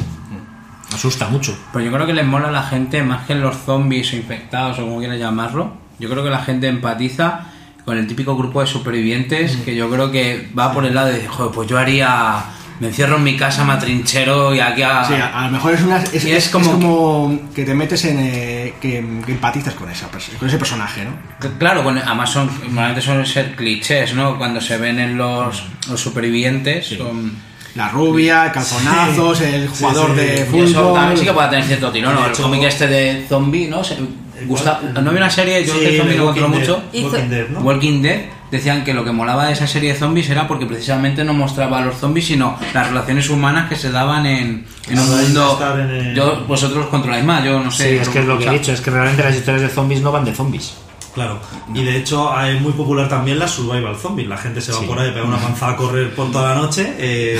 asusta mucho. Pues yo creo que les mola a la gente más que los zombies o infectados o como quieras llamarlo. Yo creo que la gente empatiza con el típico grupo de supervivientes que yo creo que va por el lado de decir, joder, pues yo haría. Me encierro en mi casa, me atrinchero y aquí a. Sí, a, a lo mejor es, una, es, Y es- es es como- que te metes en. eh, que, que empatizas con, esa, con ese personaje, ¿no? Claro, con, además son, normalmente suelen ser clichés, ¿no? Cuando se ven en los, los supervivientes. son- La rubia, calzonazos, el jugador sí. de Y fútbol. eso también sí que puede tener cierto tirón, ¿no? El cómic este de zombie, ¿no? Se, gusta, no había una serie, yo Sí, que zombie de no controlo Walking mucho. Dead, ¿no? Walking Dead decían que lo que molaba de esa serie de zombies era porque precisamente no mostraba a los zombies, sino las relaciones humanas que se daban en, en un que mundo. estar en el- Yo, vosotros controláis más, yo no Sí, sé. es que es lo que he dicho, es que realmente las historias de zombies no van de zombies. Claro, y de hecho es muy popular también la survival zombie. La gente se va Sí. por ahí, pega una panza a correr por toda la noche, eh,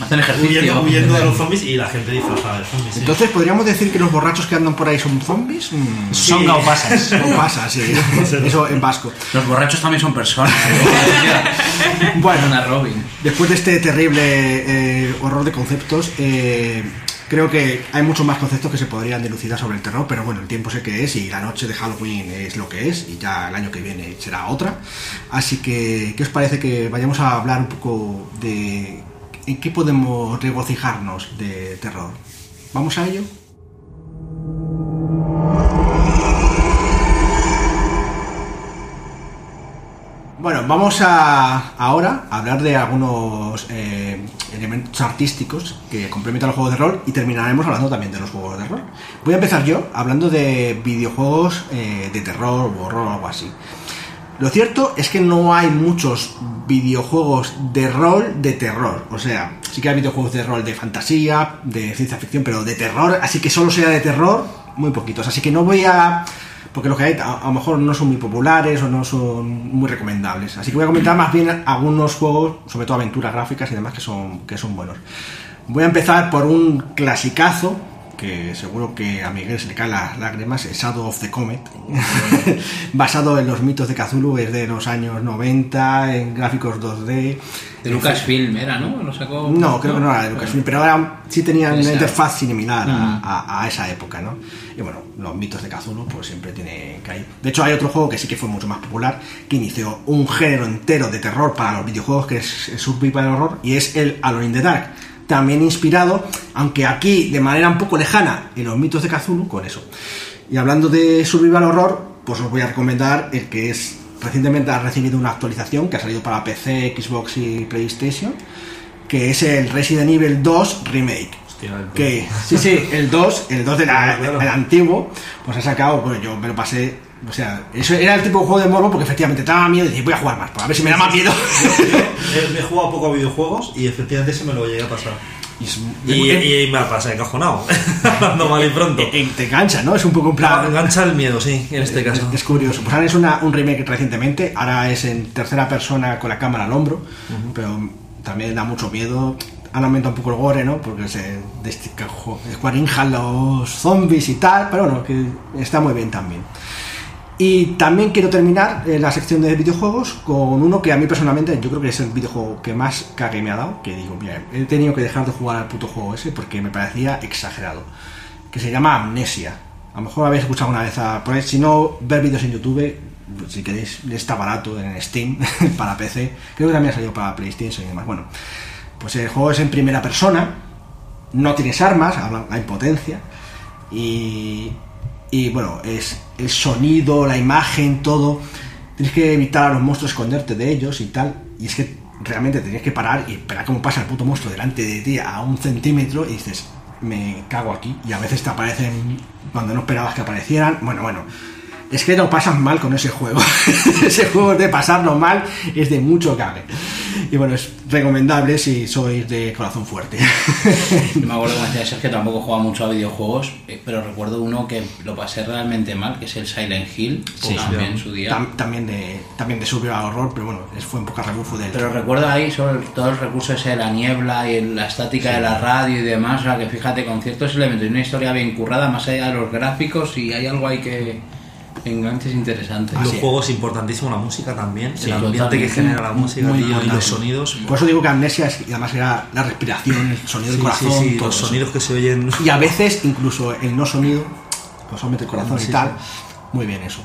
Hacen ejercicio. huyendo, huyendo de los zombies y la gente disfrazada de zombies. sí. Entonces, ¿podríamos decir que los borrachos que andan por ahí son zombies? Mm, Son gaupasas. No pasa, sí. Eso en vasco. Los borrachos también son personas. Bueno, Una Robin. Después de este terrible eh, horror de conceptos, eh, creo que hay muchos más conceptos que se podrían dilucidar sobre el terror, pero bueno, el tiempo sé que es y la noche de Halloween es lo que es y ya el año que viene será otra. Así que, ¿qué os parece que vayamos a hablar un poco de en qué podemos regocijarnos de terror? ¿Vamos a ello? Vamos a ahora a hablar de algunos eh, elementos artísticos que complementan los juegos de rol y terminaremos hablando también de los juegos de rol. Voy a empezar yo hablando de videojuegos eh, de terror o horror o algo así. Lo cierto es que no hay muchos videojuegos de rol de terror. O sea, sí que hay videojuegos de rol de fantasía, de ciencia ficción, pero de terror, así que solo sea de terror, muy poquitos. Así que no voy a... Porque los que hay a, lo mejor no son muy populares o no son muy recomendables. Así que voy a comentar más bien algunos juegos, sobre todo aventuras gráficas y demás, que son, que son buenos. Voy a empezar por un clasicazo que seguro que a Miguel se le caen las lágrimas, es Shadow of the Comet, basado en los mitos de Cthulhu, es de los años 90, en gráficos 2D. De Lucasfilm era, ¿no? Lo sacó. No, creo que no era de Lucasfilm, pero ahora sí tenían una interfaz similar a, a- a esa época, ¿no? Y bueno, los mitos de Cthulhu pues siempre tiene que ir. De hecho, hay otro juego que sí que fue mucho más popular, que inició un género entero de terror para los videojuegos, que es el Survival Horror, y es el Alone in the Dark. También inspirado, aunque aquí de manera un poco lejana, en los mitos de Cthulhu, con eso. Y hablando de Survival Horror, pues os voy a recomendar el que es recientemente ha recibido una actualización que ha salido para PC, Xbox y PlayStation, que es el Resident Evil 2 Remake. Hostia, el- Que, sí, sí, el 2, el 2 del antiguo, pues ha sacado, pues yo me lo pasé, o sea, eso era el tipo de juego de morbo porque efectivamente te daba miedo y decía, voy a jugar más, pues a ver si me da más miedo. He, me he jugado poco a videojuegos y efectivamente se me lo llegué a pasar. Y, es- Y, y me ha pasado encajonado, hablando mal y pronto. eh, eh, te engancha, ¿no? Es un poco un plan... Engancha el miedo, sí, en este Es, caso. es curioso. Pues ahora es una, un remake recientemente. Ahora es en tercera persona con la cámara al hombro. Pero también da mucho miedo. han aumentado un poco el gore, ¿no? Porque se descuarinjan los zombies y tal, pero bueno, que está muy bien también. Y también quiero terminar eh, la sección de videojuegos con uno que a mí personalmente yo creo que es el videojuego que más cague me ha dado, que digo, mira, he tenido que dejar de jugar al puto juego ese porque me parecía exagerado, que se llama Amnesia. A lo mejor habéis escuchado una vez a, por si no, ver vídeos en YouTube, si queréis, está barato en Steam para PC, creo que también ha salido para PlayStation y demás. Bueno, pues el juego es en primera persona, no tienes armas, habla- hay potencia, y, y bueno, es el sonido, la imagen, todo. Tienes que evitar a los monstruos, esconderte de ellos y tal. Y es que realmente tienes que parar y esperar cómo pasa el puto monstruo delante de ti a un centímetro y dices, me cago aquí. Y a veces te aparecen cuando no esperabas que aparecieran. Bueno, bueno. Es que lo pasas mal con ese juego. ese juego de pasarlo mal, es de mucho cague. Y bueno, es recomendable si sois de corazón fuerte. Yo me acuerdo que me decía Sergio que tampoco jugaba mucho a videojuegos, eh, pero recuerdo uno que lo pasé realmente mal, que es el Silent Hill, Sí, también en su día. Tam- también de también de survival horror, pero bueno, fue un poco rebufo del. Pero recuerdo ahí sobre todo el recurso ese de la niebla y la estática de la radio y demás, o sea que fíjate, con ciertos elementos y una historia bien currada, más allá de los gráficos y hay algo ahí que enganches interesante. Los juegos importantísimo la música también, Sí, el ambiente totalmente. que genera la música Muy tío, y los sonidos. Por eso digo que amnesia es, y además era la respiración, el sonido Sí, del corazón, sí, todo los eso. sonidos que se oyen. Y a veces incluso el no sonido, pues solamente el corazón Sí, y tal. Muy bien eso.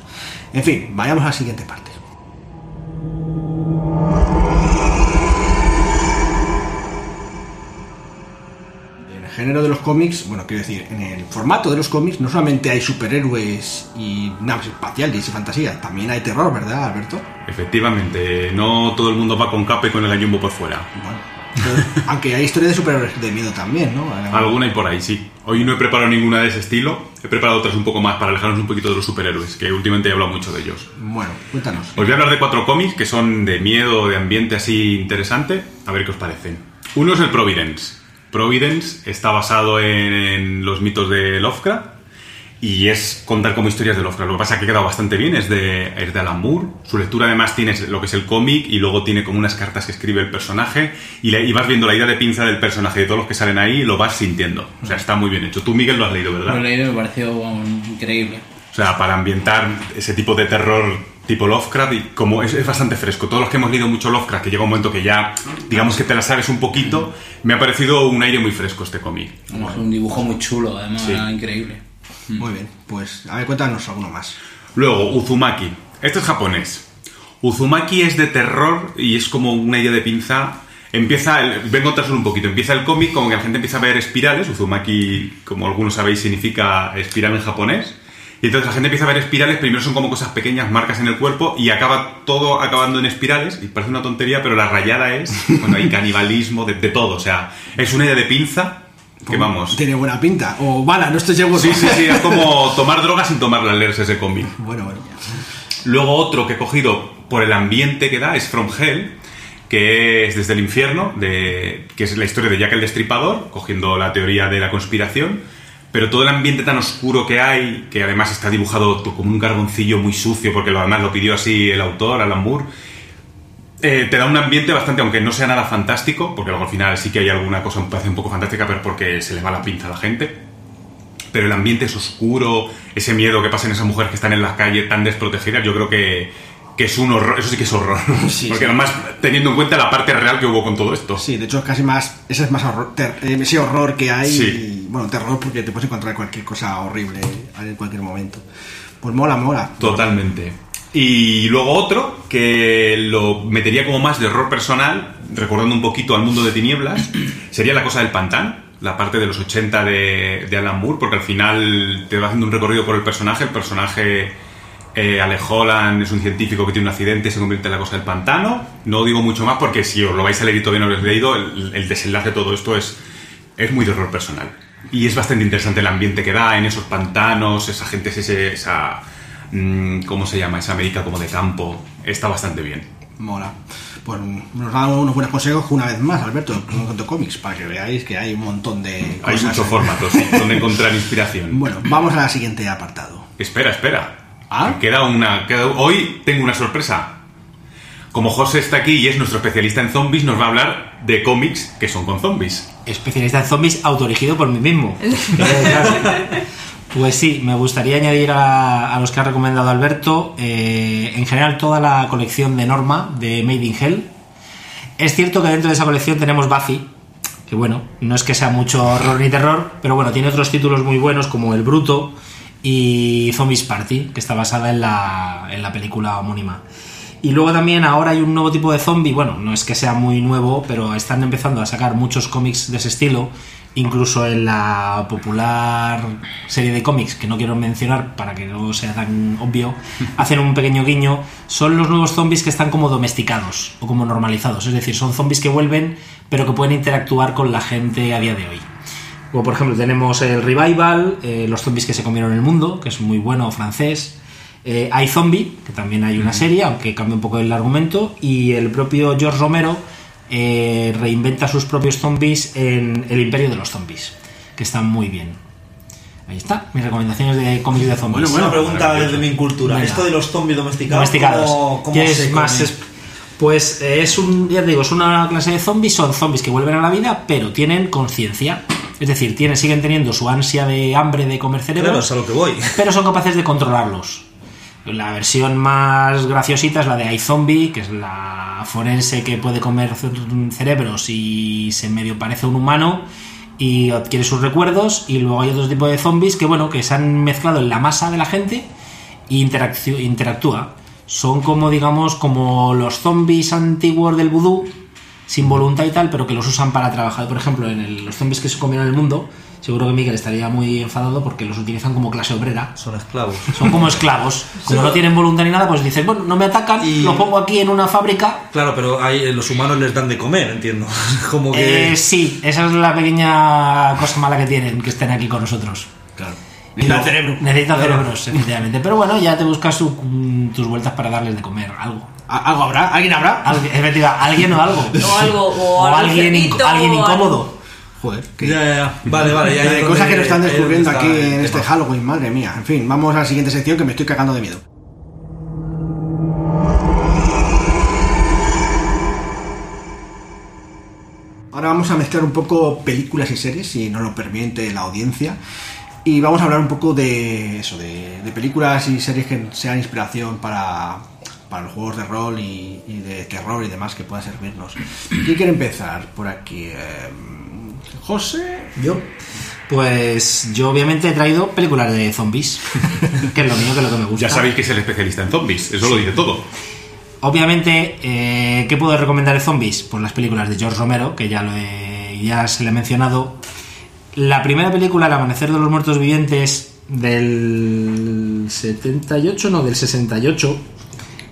En fin, vayamos a la siguiente parte. Género de los cómics, bueno, quiero decir, en el formato de los cómics no solamente hay superhéroes y naves espaciales y fantasía, también hay terror, ¿verdad, Alberto? Efectivamente, no todo el mundo va con capa y con el gallumbo por fuera. Bueno, pero- aunque hay historias de superhéroes de miedo también, ¿no? Alguna y por ahí, sí. Hoy no he preparado ninguna de ese estilo. He preparado otras un poco más para alejarnos un poquito de los superhéroes, que últimamente he hablado mucho de ellos. Bueno, cuéntanos. Os voy a hablar de cuatro cómics que son de miedo, de ambiente así interesante. A ver qué os parecen. Uno es el Providence. Providence está basado en, en los mitos de Lovecraft y es contar como historias de Lovecraft. Lo que pasa es que ha quedado bastante bien, es de, es de Alan Moore. Su lectura además tiene lo que es el cómic y luego tiene como unas cartas que escribe el personaje y, le- y vas viendo la idea de pinza del personaje de todos los que salen ahí y lo vas sintiendo. O sea, está muy bien hecho. Tú, Miguel, lo has leído, ¿verdad? Lo he leído y me pareció increíble. O sea, para ambientar ese tipo de terror tipo Lovecraft y como es, es bastante fresco. Todos los que hemos leído mucho Lovecraft, que llega un momento que ya, digamos que te la sabes un poquito, me ha parecido un aire muy fresco este cómic. Un dibujo muy chulo, además, Sí. increíble. Muy bien, pues a ver, cuéntanos alguno más. Luego, Uzumaki. Este es japonés. Uzumaki es de terror y es como una idea de pinza. Empieza, el, vengo a contárselo un poquito, empieza el cómic como que la gente empieza a ver espirales. Uzumaki, como algunos sabéis, significa espiral en japonés. Y entonces la gente empieza a ver espirales, primero son como cosas pequeñas, marcas en el cuerpo, y acaba todo acabando en espirales, y parece una tontería, pero la rayada es, bueno, hay canibalismo, de, de todo, o sea, es una idea de pinza que vamos. Tiene buena pinta. O bala, no estoy seguro. Sí, sí, sí, es como tomar drogas sin tomarla leerse ese cómic. Bueno, bueno. Luego otro que he cogido por el ambiente que da es From Hell, que es desde el infierno, de, que es la historia de Jack el Destripador, cogiendo la teoría de la conspiración, pero todo el ambiente tan oscuro que hay, que además está dibujado como un carboncillo muy sucio, porque lo, además lo pidió así el autor, Alan Moore, eh, te da un ambiente bastante, aunque no sea nada fantástico, porque luego al final sí que hay alguna cosa que un poco fantástica, pero porque se le va la pinza a la gente. Pero el ambiente es oscuro, ese miedo que pasa en esas mujeres que están en las calles tan desprotegidas, yo creo que, que es un horror, eso sí que es horror. Sí, porque sí. además, teniendo en cuenta la parte real que hubo con todo esto. Sí, de hecho es casi más. Ese es más horror, ter- eh, ese horror que hay. Sí. y, bueno, terror porque te puedes encontrar cualquier cosa horrible en cualquier momento. Pues mola, mola. Totalmente. Y luego otro que lo metería como más de horror personal, recordando un poquito al mundo de tinieblas, sería La Cosa del Pantano, la parte de los 80 de, de Alan Moore, porque al final te va haciendo un recorrido por el personaje. El personaje, eh, Holland, es un científico que tiene un accidente y se convierte en La Cosa del Pantano. No digo mucho más porque si os lo vais a leer y todavía no lo habéis leído, el, el desenlace de todo esto es, es muy de horror personal. Y es bastante interesante el ambiente que da en esos pantanos, esa gente, ese, esa... mm, ¿Cómo se llama? Esa América como de campo. Está bastante bien. Mola. Pues nos dan unos buenos consejos una vez más, Alberto, en cómics, para que veáis que hay un montón de Hay cosas. muchos formatos donde encontrar inspiración. Bueno, vamos a la siguiente apartado. Espera, espera. ¿Ah? Queda una. queda- hoy tengo una sorpresa. como José está aquí y es nuestro especialista en zombies, nos va a hablar de cómics que son con zombies. especialista en zombies autodirigido por mí mismo. Pues sí, me gustaría añadir a, a los que ha recomendado Alberto, eh, en general toda la colección de Norma de Made in Hell. Es cierto que dentro de esa colección tenemos Buffy, que bueno, no es que sea mucho horror ni terror, pero bueno, tiene otros títulos muy buenos como El Bruto y Zombies Party, que está basada en la, en la película homónima. Y luego también ahora hay un nuevo tipo de zombie, bueno, no es que sea muy nuevo, pero están empezando a sacar muchos cómics de ese estilo, incluso en la popular serie de cómics, que no quiero mencionar para que no sea tan obvio, hacen un pequeño guiño, son los nuevos zombies que están como domesticados o como normalizados, es decir, son zombies que vuelven pero que pueden interactuar con la gente a día de hoy. Como por ejemplo tenemos el Revival, eh, los zombies que se comieron el mundo, que es muy bueno francés, eh, hay Zombie, que también hay una serie, aunque cambia un poco el argumento, y el propio George Romero eh, reinventa sus propios zombies en El Imperio de los Zombies, que están muy bien. Ahí está, mis recomendaciones de cómics de zombies. Bueno, una pregunta desde mi cultura. Venga. Esto de los zombies domesticados, domesticados. ¿cómo, cómo ¿Quieres se más pues eh, es un, ya te digo, es una clase de zombies, son zombies que vuelven a la vida, pero tienen conciencia. Es decir, tienen, siguen teniendo su ansia de hambre de comer cerebros, Claro, es a lo que voy. pero son capaces de controlarlos. La versión más graciosita es la de iZombie, que es la forense que puede comer ce- cerebros y se medio parece a un humano y adquiere sus recuerdos. Y luego hay otro tipo de zombies que, bueno, que se han mezclado en la masa de la gente e interactúa. Son como, digamos, como los zombies antiguos del vudú, sin voluntad y tal, pero que los usan para trabajar. Por ejemplo, en el- los zombies que se comieron el mundo, seguro que Miguel estaría muy enfadado porque los utilizan como clase obrera. Son esclavos. Son como esclavos. Como no tienen voluntad ni nada, pues dicen, bueno, no me atacan, Y- lo pongo aquí en una fábrica. Claro, pero hay, eh, los humanos les dan de comer, entiendo. Como que. Eh, sí, esa es la pequeña cosa mala que tienen, que estén aquí con nosotros. Claro. Necesitan luego- cerebro. Necesitan cerebros, efectivamente. Pero bueno, ya te buscas su- mm, tus vueltas para darles de comer algo. ¿A- ¿Algo habrá? ¿Alguien habrá? Algu- Efectiva, alguien o algo. O algo, o algo alguien, inc- alguien incómodo. Joder, qué... Ya, ya, ya. Vale, vale. Ya cosas que nos están descubriendo aquí en este. Halloween, madre mía. En fin, vamos a la siguiente sección que me estoy cagando de miedo. Ahora vamos a mezclar un poco películas y series, si nos lo permite la audiencia. Y vamos a hablar un poco de eso, de, de películas y series que sean inspiración para, para los juegos de rol y, y de terror y demás que puedan servirnos. ¿Quién quiere empezar por aquí? Eh, José. Yo. Pues yo obviamente he traído películas de zombies, que es lo mío, que es lo que me gusta. Ya sabéis que es el especialista en zombies, eso lo dice todo. Obviamente, eh, ¿qué puedo recomendar de zombies? Pues las películas de George Romero, que ya, lo he- ya se le he mencionado. La primera película, El Amanecer de los Muertos Vivientes, del 78, no, del 68,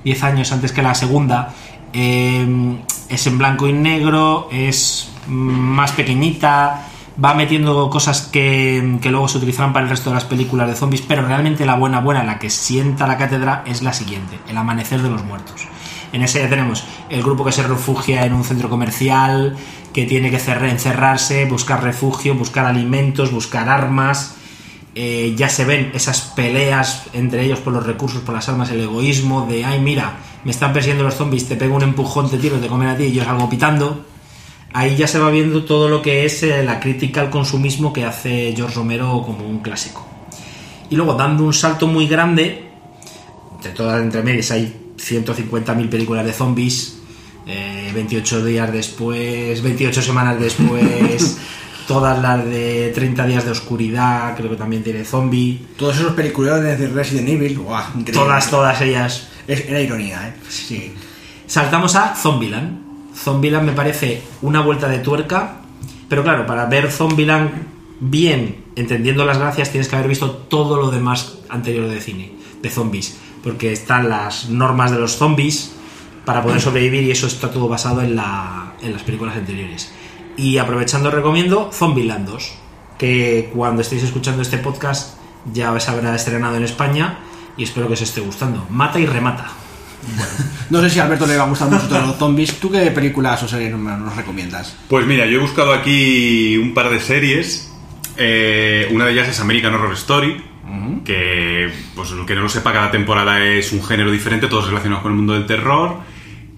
10 años antes que la segunda, eh, es en blanco y negro, es más pequeñita, va metiendo cosas que, que luego se utilizarán para el resto de las películas de zombies, pero realmente la buena buena, la que sienta la cátedra, es la siguiente, El Amanecer de los Muertos. En ese ya tenemos el grupo que se refugia en un centro comercial, que tiene que cerrar, encerrarse, buscar refugio, buscar alimentos, buscar armas. Eh, ya se ven esas peleas entre ellos por los recursos, por las armas, el egoísmo de, ay, mira, me están persiguiendo los zombies, te pego un empujón, te tiro, te comen a ti y yo salgo pitando. Ahí ya se va viendo todo lo que es eh, la crítica al consumismo que hace George Romero como un clásico. Y luego, dando un salto muy grande, entre todas entre medias hay 150.000 películas de zombies, eh, 28 días después, 28 semanas después, todas las de 30 días de oscuridad, creo que también tiene zombie, Todos esos películas de Resident Evil, todas, todas ellas. Es- era ironía, ¿eh? Sí. Saltamos a Zombieland. Zombieland me parece una vuelta de tuerca, pero claro, para ver Zombieland bien, entendiendo las gracias, tienes que haber visto todo lo demás anterior de cine, de zombies, porque están las normas de los zombies para poder sobrevivir y eso está todo basado en, la- en las películas anteriores. Y aprovechando recomiendo Zombieland 2, que cuando estéis escuchando este podcast ya se habrá estrenado en España y espero que os esté gustando. Mata y remata. No sé si a Alberto le va a gustar mucho todos los zombies. ¿Tú qué películas o series nos, nos recomiendas? Pues mira, yo he buscado aquí un par de series. Eh, una de ellas es American Horror Story, que, pues el que no lo sepa, cada temporada es un género diferente, todos relacionados con el mundo del terror.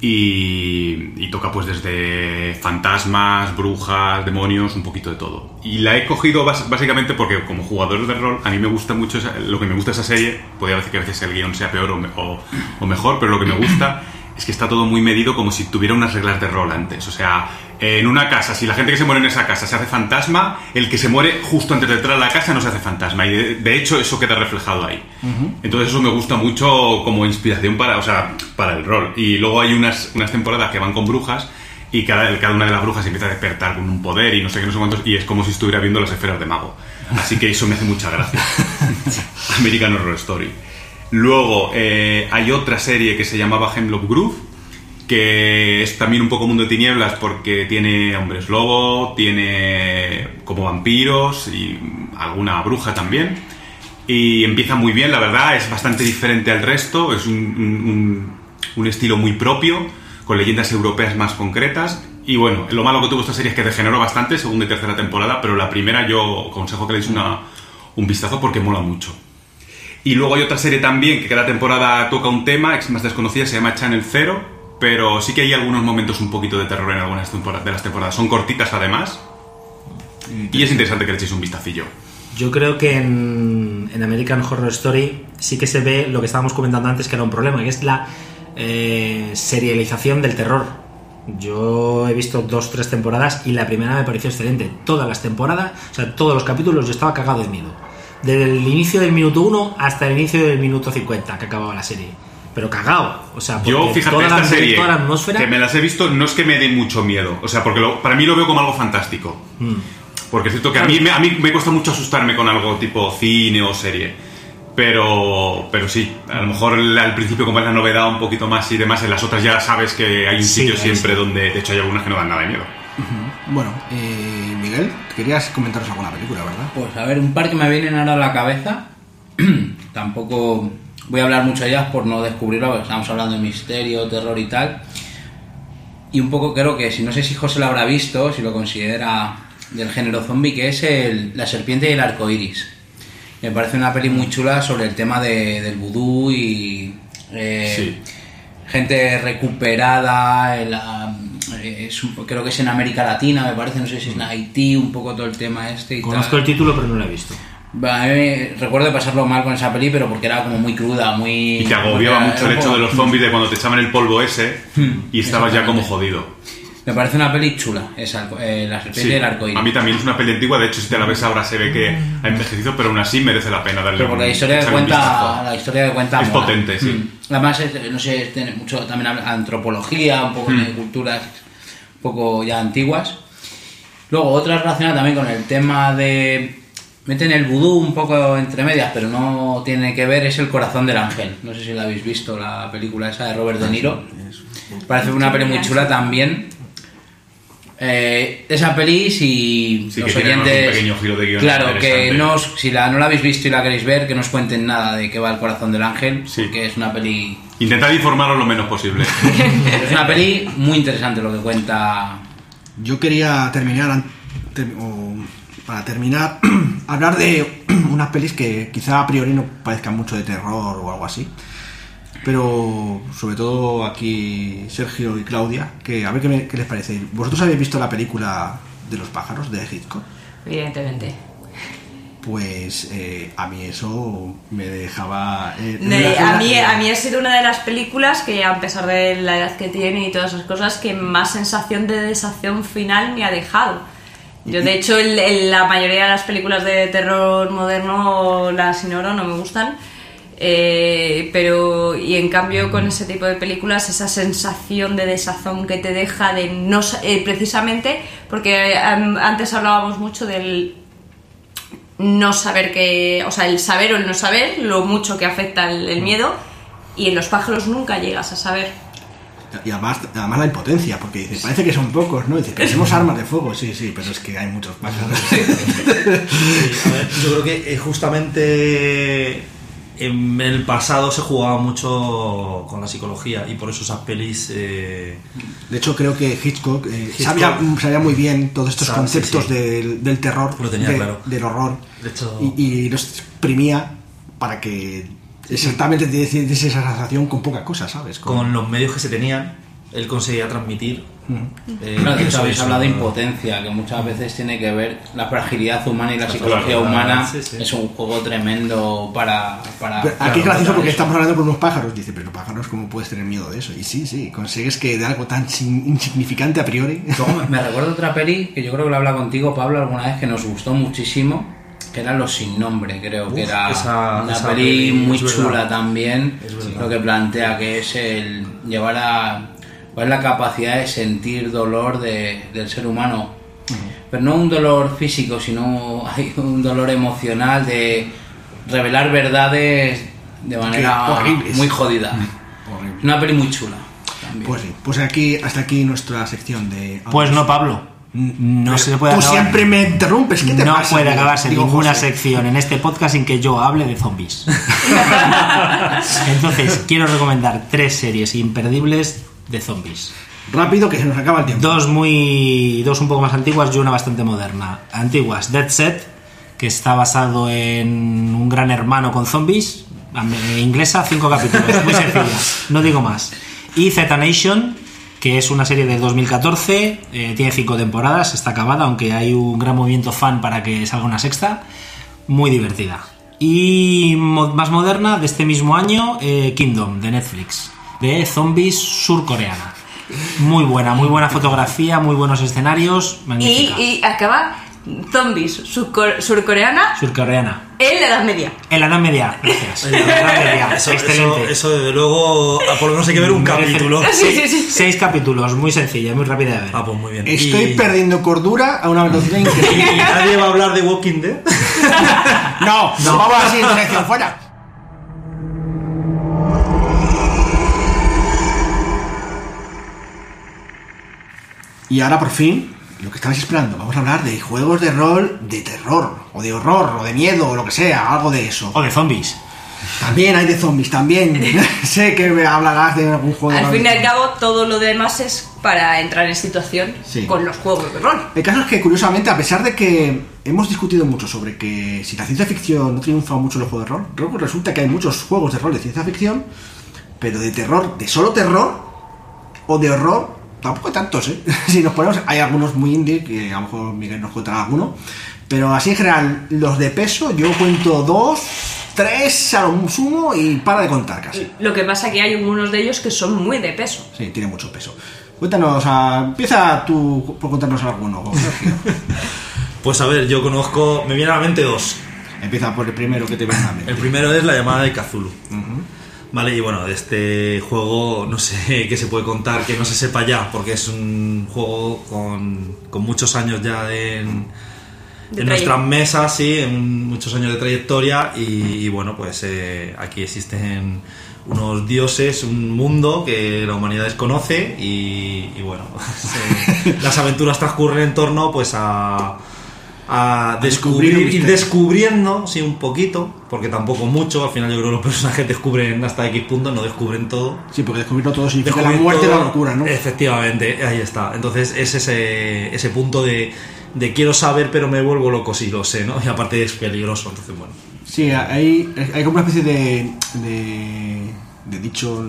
y, toca pues desde fantasmas, brujas, demonios, un poquito de todo. Y la he cogido básicamente porque como jugador de rol a mí me gusta mucho lo que me gusta esa serie, podría decir que a veces el guion sea peor o- o mejor, pero lo que me gusta es que está todo muy medido como si tuviera unas reglas de rol antes. O sea, en una casa, si la gente que se muere en esa casa se hace fantasma, el que se muere justo antes de entrar a la casa no se hace fantasma. Y de, de hecho eso queda reflejado ahí. Entonces eso me gusta mucho como inspiración para, o sea, para el rol. Y luego hay unas, unas temporadas que van con brujas y cada, cada una de las brujas empieza a despertar con un poder y no sé qué, no sé cuántos, y es como si estuviera viendo las esferas de mago. Así que eso me hace mucha gracia. American Horror Story. Luego eh, hay otra serie que se llamaba Hemlock Groove, que es también un poco mundo de tinieblas porque tiene hombres lobo, tiene como vampiros y alguna bruja también. Y empieza muy bien, la verdad, es bastante diferente al resto, es un, un- estilo muy propio, con leyendas europeas más concretas. Y bueno, lo malo que tuvo esta serie es que degeneró bastante, segunda y tercera temporada, pero la primera yo aconsejo que le deis una- un vistazo porque mola mucho. Y luego hay otra serie también que cada temporada toca un tema, es más desconocida, se llama Channel Zero, pero sí que hay algunos momentos un poquito de terror en algunas de las temporadas. Son cortitas además. Y es interesante que le echéis un vistacillo. Yo creo que en, en American Horror Story sí que se ve lo que estábamos comentando antes, que era un problema, que es la eh, serialización del terror. Yo he visto dos, tres temporadas y la primera me pareció excelente. Todas las temporadas, o sea, todos los capítulos yo estaba cagado de miedo. Desde el inicio del minuto 1 hasta el inicio del minuto 50 que acababa la serie. Pero cagado. O sea, Yo, porque fíjate, toda esta la, serie toda la atmósfera. que me las he visto no es que me dé mucho miedo, o sea, porque lo- para mí lo veo como algo fantástico. Mm. Porque es cierto que a mí, me, a mí me cuesta mucho asustarme con algo tipo cine o serie. Pero, pero sí, a lo mejor al principio como es la novedad un poquito más y demás, en las otras ya sabes que hay un Sí, sitio siempre sí. donde, de hecho hay algunas que no dan nada de miedo. Bueno, eh, Miguel, querías comentaros alguna película, ¿verdad? Pues a ver, un par que me vienen ahora a la cabeza. Tampoco voy a hablar mucho de ellas por no descubrirlo, porque estamos hablando de misterio, terror y tal. Y un poco creo que, si no sé si José lo habrá visto, si lo considera del género zombie, que es el, La serpiente y el arco iris. Me parece una peli muy chula sobre el tema de- del vudú y. eh, Sí. Gente recuperada, eh, es un- creo que es en América Latina, me parece, no sé si es en Haití, un poco todo el tema este y Conozco tal. el título, pero no lo he visto. A mí me- recuerdo pasarlo mal con esa peli, pero porque era como muy cruda, muy... Y te agobiaba era mucho el hecho poco- de los zombies de cuando te echaban el polvo ese y estabas ya como jodido. Me parece una peli chula, esa, eh, La serpiente Sí, del arco a mí también es una peli antigua, de hecho si te la ves ahora se ve que ha envejecido, pero aún así merece la pena darle Pero porque un- la historia que cuenta, la historia que cuenta Es mola. potente, sí. Mm. Además, no sé, tiene mucho también antropología, un poco de Mm. culturas un poco ya antiguas. Luego, otra relacionada también con el tema de... Meten el vudú un poco entre medias, pero no tiene que ver, es El corazón del ángel. No sé si la habéis visto, la película esa de Robert De Niro. Parece una peli muy chula también. Eh, esa peli, si Sí, los que oyentes... un pequeño giro de guion Claro, que no os- si la, no la habéis visto y la queréis ver, que no os cuenten nada de qué va el corazón del ángel, Sí. porque es una peli... Intentad informaros lo menos posible. Es una peli muy interesante lo que cuenta... Yo quería terminar, an- ter- o, para terminar, hablar de unas pelis que quizá a priori no parezcan mucho de terror o algo así. Pero sobre todo aquí Sergio y Claudia, que a ver qué, me- qué les parece. ¿Vosotros habéis visto la película de los pájaros de Hitchcock? Evidentemente. Pues eh, a mí eso me dejaba... eh, a, mí, a mí ha sido una de las películas que, a pesar de la edad que tiene y todas esas cosas, que más sensación de desacción final me ha dejado. Yo, de hecho, la mayoría de las películas de terror moderno las ignoro, no me gustan. Eh, pero, y en cambio, con ese tipo de películas, esa sensación de desazón que te deja de no. eh, precisamente porque antes hablábamos mucho del no saber que, o sea, el saber o el no saber, lo mucho que afecta el miedo, y en los pájaros nunca llegas a saber. Y además, además la impotencia, porque parece que son pocos, ¿no? Dice, tenemos armas de fuego, sí, sí, pero es que hay muchos pájaros. Sí, a ver, yo creo que eh, justamente en el pasado se jugaba mucho con la psicología y por eso esas pelis eh, De hecho, creo que Hitchcock, eh, Hitchcock. Sabía, sabía muy bien todos estos Sabe, conceptos sí. Del, del terror, Lo tenía de- claro. del horror, De hecho- y, y los exprimía para que exactamente te diese esa sensación con poca cosa, ¿sabes? Con- con los medios que se tenían él conseguía transmitir. eh, Claro, de hecho, eso, habéis hablado de impotencia, que muchas veces tiene que ver la fragilidad humana y la psicología humana. sí, sí. Es un juego tremendo para. para Pero aquí es gracioso porque eso. estamos hablando con unos pájaros. Dice, pero pájaros, ¿cómo puedes tener miedo de eso? Y sí, sí, consigues que de algo tan insignificante a priori. Me recuerdo otra peli que yo creo que lo habla contigo, Pablo, alguna vez que nos gustó muchísimo, que era Los Sin Nombre, creo que era esa- una esa peli peli, muy chula también, lo que plantea que es el llevar a... cuál es la capacidad de sentir dolor de- del ser humano, pero no un dolor físico, sino hay un dolor emocional de revelar verdades de manera muy jodida. Horrible. Una peli muy chula. también. Pues sí, pues aquí, hasta aquí nuestra sección de. Pues no, Pablo. No se puede Tú acabar. siempre me interrumpes, ¿qué te no pasa? puede acabarse Digo, ninguna José. sección en este podcast sin que yo hable de zombies. Entonces, quiero recomendar tres series imperdibles de zombies. Rápido, que se nos acaba el tiempo. Dos muy. dos un poco más antiguas y una bastante moderna. Antiguas, Dead Set, que está basado en un gran hermano con zombies. Inglesa, cinco capítulos, muy sencilla, no digo más. Y Z Nation, que es una serie del 2014, eh, tiene cinco temporadas, está acabada, aunque hay un gran movimiento fan para que salga una sexta. Muy divertida. Y más moderna, de este mismo año, eh, Kingdom, de Netflix, de zombies surcoreana. Muy buena, muy buena fotografía, muy buenos escenarios, Y, y acaba zombies surco- surcoreana Surcoreana. en la Edad Media. En la Edad Media, gracias. En la Edad Media, Eso, excelente. eso, eso, desde luego, ah, por lo menos hay que ver un capítulo. Sí, sí, sí. Seis capítulos, muy sencilla, muy rápida de ver. Ah, pues muy bien. Estoy Y- perdiendo cordura a una velocidad Y increíble. nadie va a hablar de Walking Dead. no, no, vamos a la siguiente sección, fuera. Y ahora por fin, lo que estabais esperando, vamos a hablar de juegos de rol de terror, o de horror, o de miedo, o lo que sea, algo de eso. O de zombies. También hay de zombies, también. sé que me hablarás de algún juego. de Al fin y al cabo, todo lo demás es para entrar en situación Sí. con los juegos de rol. El caso es que, curiosamente, a pesar de que hemos discutido mucho sobre que si la ciencia ficción no triunfa mucho en los juegos de rol, luego resulta que hay muchos juegos de rol de ciencia ficción, pero de terror, de solo terror o de horror, tampoco hay tantos, ¿eh? si nos ponemos, hay algunos muy indie, que a lo mejor Miguel nos contará alguno, pero así en general, los de peso, yo cuento dos, tres a lo sumo y para de contar casi. Lo que pasa que hay algunos de ellos que son muy de peso. Sí, tiene mucho peso. Cuéntanos, empieza tú por contarnos alguno. Pues a ver, yo conozco. Me viene a la mente dos. Empieza por el primero que te viene a la mente. El primero es la llamada de Cthulhu. Vale, y bueno, de este juego no sé qué se puede contar que no se sepa ya, porque es un juego con, con muchos años ya en, en nuestras mesas, sí, en muchos años de trayectoria, y, y bueno, pues eh, aquí existen unos dioses, un mundo que la humanidad desconoce, y, y bueno, se- las aventuras transcurren en torno pues a a descubrir ir descubriendo, sí, un poquito, porque tampoco mucho, al final yo creo que los personajes descubren hasta X punto, no descubren todo. Sí, porque descubrirlo todo significa la muerte y la todo- locura, ¿no? Efectivamente, ahí está. Entonces es ese, ese punto de, de quiero saber pero me vuelvo loco si lo sé, ¿no? Y aparte es peligroso, entonces bueno. Sí, hay, hay como una especie de, de, de dicho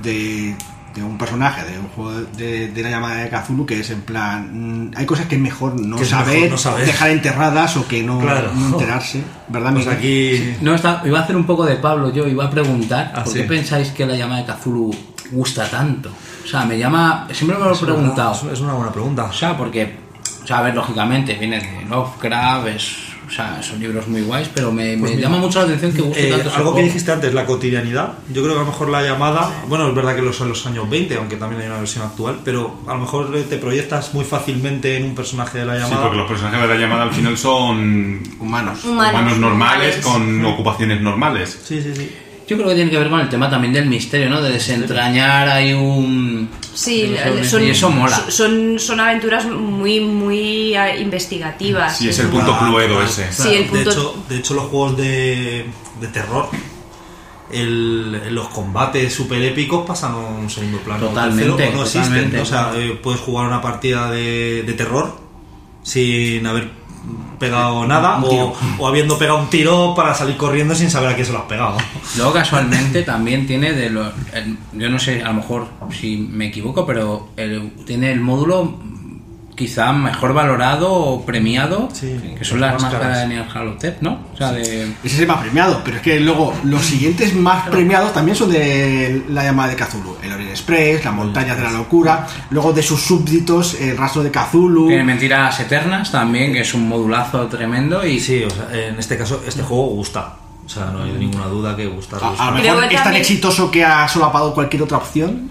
de, de un personaje de un juego de, de la llamada de Cthulhu que es en plan mm, hay cosas que es mejor no saber, mejor no saber. dejar enterradas o que no, Claro. no enterarse, ¿verdad? Pues aquí... No, está, iba a hacer un poco de Pablo yo, iba a preguntar, Ah, ¿por sí. qué pensáis que la llamada de Cthulhu gusta tanto? O sea, me llama, siempre me lo he preguntado. Es, es una buena pregunta. O sea, porque, o sea, a ver, lógicamente viene de Lovecraft, es, o sea, son libros muy guays, pero me, me Pues mira, llama mucho la atención que guste Eh, tanto algo que dijiste antes, la cotidianidad. Yo creo que a lo mejor la llamada, bueno, es verdad que los son los años 20, aunque también hay una versión actual, pero a lo mejor te proyectas muy fácilmente en un personaje de la Sí, llamada. porque los personajes de la llamada al final son humanos Humanos. humanos normales normales. con ocupaciones normales. Sí, sí, sí. Yo creo que tiene que ver con el tema también del misterio, ¿no? De desentrañar hay un... Sí, son, y eso mola. son, son aventuras muy, muy eh, investigativas. Sí, es el punto Claro, cluedo claro. ese. Sí, el de, punto- hecho, de hecho, los juegos de, de terror, el- los combates super épicos pasan a un segundo plano. Totalmente, tercero, no existen. totalmente. O sea, eh, puedes jugar una partida de, de terror sin haber pegado nada o, o habiendo pegado un tiro para salir corriendo sin saber a quién se lo has pegado. Luego casualmente también tiene de los... el- yo no sé, a lo mejor si me equivoco, pero el- tiene el módulo quizá mejor valorado o premiado, Sí, que son las máscaras de Neon Halotep, ¿no? O sea, de... Ese es el más premiado, pero es que luego los siguientes más premiados también son de la llamada de Cthulhu. El Orient Express, la montaña de la locura, luego de sus súbditos, el rastro de Cthulhu. Tiene Mentiras Eternas también, que es un modulazo tremendo y sí, o sea, en este caso, este juego gusta. O sea, no hay ninguna duda que gusta. A, a lo mejor es tan también- exitoso que ha solapado cualquier otra opción.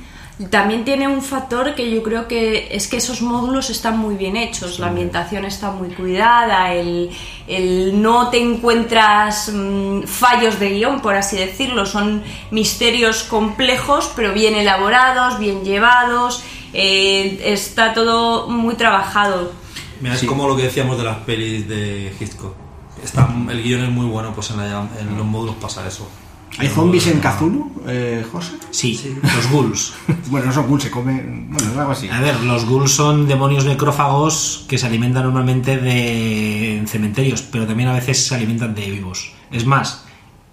También tiene un factor que yo creo que es que esos módulos están muy bien hechos, la ambientación está muy cuidada, el, el no te encuentras mm, fallos de guion, por así decirlo, son misterios complejos pero bien elaborados, bien llevados, eh, está todo muy trabajado. Mira, es como lo que decíamos de las pelis de Hitchcock. Está, el guion es muy bueno, pues en, la- en los módulos pasa eso. ¿Hay zombies en Cthulhu, eh, José? Sí, los ghouls. Bueno, no son ghouls, se comen. Bueno, es algo así. A ver, los ghouls son demonios necrófagos que se alimentan normalmente de en cementerios, pero también a veces se alimentan de vivos. Es más,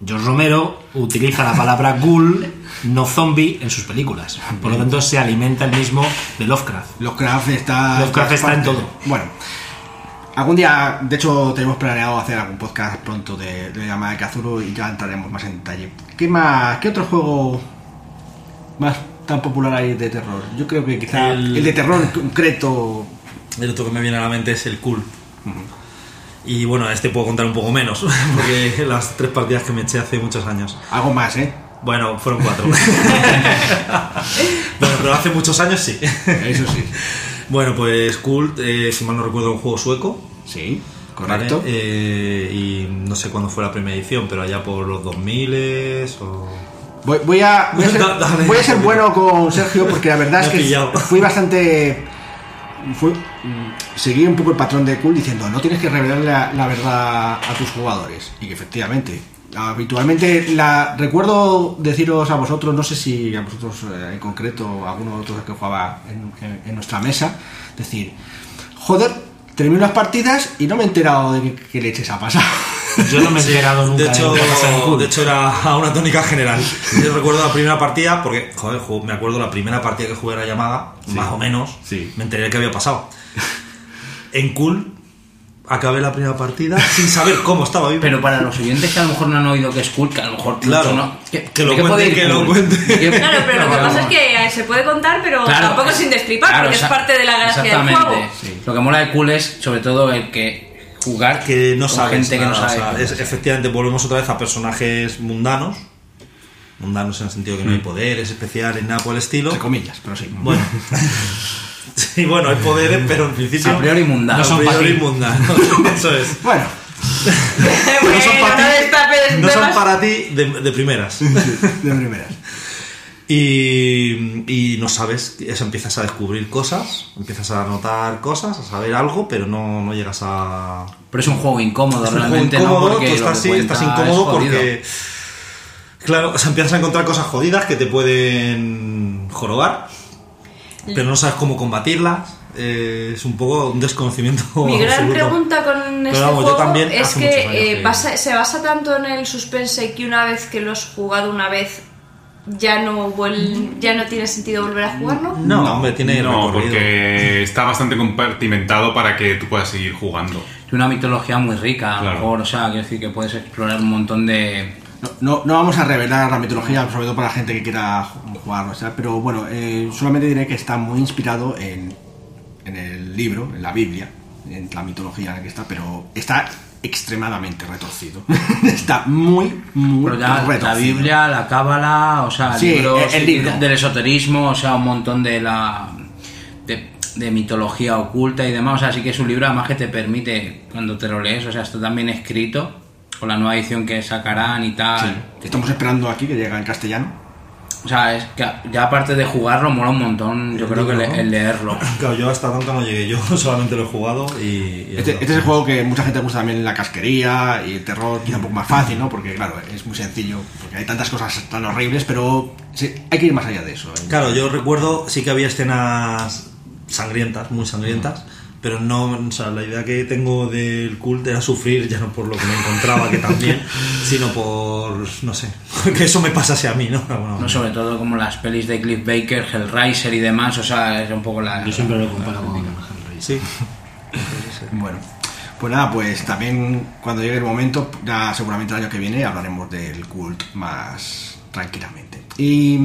George Romero utiliza la palabra ghoul, no zombie, en sus películas. Por lo tanto, se alimenta el mismo de Lovecraft. Lovecraft está. Lovecraft está en todo. Bueno. Algún día, de hecho, tenemos planeado hacer algún podcast pronto de, de la llamada de Cthulhu y ya entraremos más en detalle. ¿Qué más? ¿Qué otro juego más tan popular hay de terror? Yo creo que quizá el, El- de terror en concreto. El otro que me viene a la mente es el Cool. Y bueno, este puedo contar un poco menos, porque las tres partidas que me eché hace muchos años. Algo más, ¿eh? Bueno, fueron cuatro. pero hace muchos años sí. Eso sí. Bueno, pues Cult, eh, si mal no recuerdo, un juego sueco. Sí, correcto. ¿vale? Eh, y no sé cuándo fue la primera edición, pero allá por los 2000 o... Voy, voy a, voy a ser, Da- dale, voy a ser dale. bueno con Sergio porque la verdad es que pillado. fui bastante. Fui, seguí un poco el patrón de Cool diciendo no tienes que revelar la, la verdad a tus jugadores. Y que efectivamente, habitualmente la recuerdo deciros a vosotros, no sé si a vosotros eh, en concreto, a alguno de otros que jugaba en, en- en nuestra mesa, decir, joder, termino las partidas y no me he enterado de qué, leches ha pasado. Yo no me he enterado nunca De hecho, Cult. de hecho era una tónica general. Yo recuerdo la primera partida, porque, joder, me acuerdo la primera partida que jugué a la llamada, más o menos, Sí. me enteré de qué había pasado. En Cool, acabé la primera partida sin saber cómo estaba vivo. Pero para los oyentes que a lo mejor no han oído que es cool, que a lo mejor Claro, mucho no. que lo ¿de qué cuente, puede ir que lo cuente. ¿De qué- Claro, pero lo que pasa es que eh, se puede contar, pero Claro, tampoco sin destripar, claro, porque es parte de la gracia del exactamente. juego. Lo que mola de cool es sobre todo el que jugar que no con sabes gente que no sabe. o sea, cómo es- es. efectivamente volvemos otra vez a personajes mundanos mundanos en el sentido que no hay poderes especiales nada por el estilo Entre comillas, pero sí. bueno sí bueno hay poderes pero en principio A priori mundanos. a No son pa' priori mundanos eso es Bueno, no son para ti, destapes no son temas. para ti de, de primeras de primeras. y, y no sabes eso empiezas a descubrir cosas empiezas a notar cosas a saber algo pero no, no llegas a Pero es un juego incómodo Es un juego realmente, incómodo, ¿no? Porque tú estás, sí, incómodo porque. Claro, o sea, empiezas a encontrar cosas jodidas que te pueden jorobar, pero no sabes cómo combatirlas. eh, es un poco un desconocimiento. Mi gran absoluto. pregunta con Pero este vamos, juego también es que, eh, que- basa- se basa tanto en el suspense que una vez que lo has jugado una vez ya no vuel- ya no tiene sentido volver a jugarlo. No, hombre, tiene No, porque está bastante compartimentado para que tú puedas seguir jugando. Es una mitología muy rica, a lo Claro. mejor, o sea, quiero decir que puedes explorar un montón de... No, no, no vamos a revelar la mitología, sobre todo para la gente que quiera ju- jugar, o sea, pero bueno, eh, solamente diré que está muy inspirado en, en el libro, en la Biblia, en la mitología en la que está, pero está extremadamente retorcido. está muy, muy Pero ya retorcido. la Biblia, la Cábala, o sea, Sí, libros el- libro. del esoterismo, o sea, un montón de la... De, de mitología oculta y demás, o sea, sí que es un libro además que te permite, cuando te lo lees, o sea, está también escrito, con la nueva edición que sacarán y tal. Sí, Estamos esperando aquí que llegue en castellano. O sea, es que ya aparte de jugarlo, mola un montón, yo creo que le- el leerlo. Claro, yo hasta tanto no llegué, yo solamente lo he jugado y. y Este, este es el juego que mucha gente gusta también la casquería y el terror quizá un poco más fácil, ¿no? Porque claro, es muy sencillo, porque hay tantas cosas tan horribles, pero sí, hay que ir más allá de eso. ¿eh? Claro, yo recuerdo, sí que había escenas sangrientas, muy sangrientas, pero no, o sea, la idea que tengo del cult era sufrir, ya no por lo que me encontraba, que también, sino por, no sé, que eso me pasase a mí, ¿no? Bueno, No, sobre todo como las pelis de Cliff Baker, Hellraiser y demás, o sea, es un poco la... Yo siempre lo comparo con Hellraiser. sí. Bueno, pues nada, pues también cuando llegue el momento, ya seguramente el año que viene hablaremos del cult más tranquilamente. Y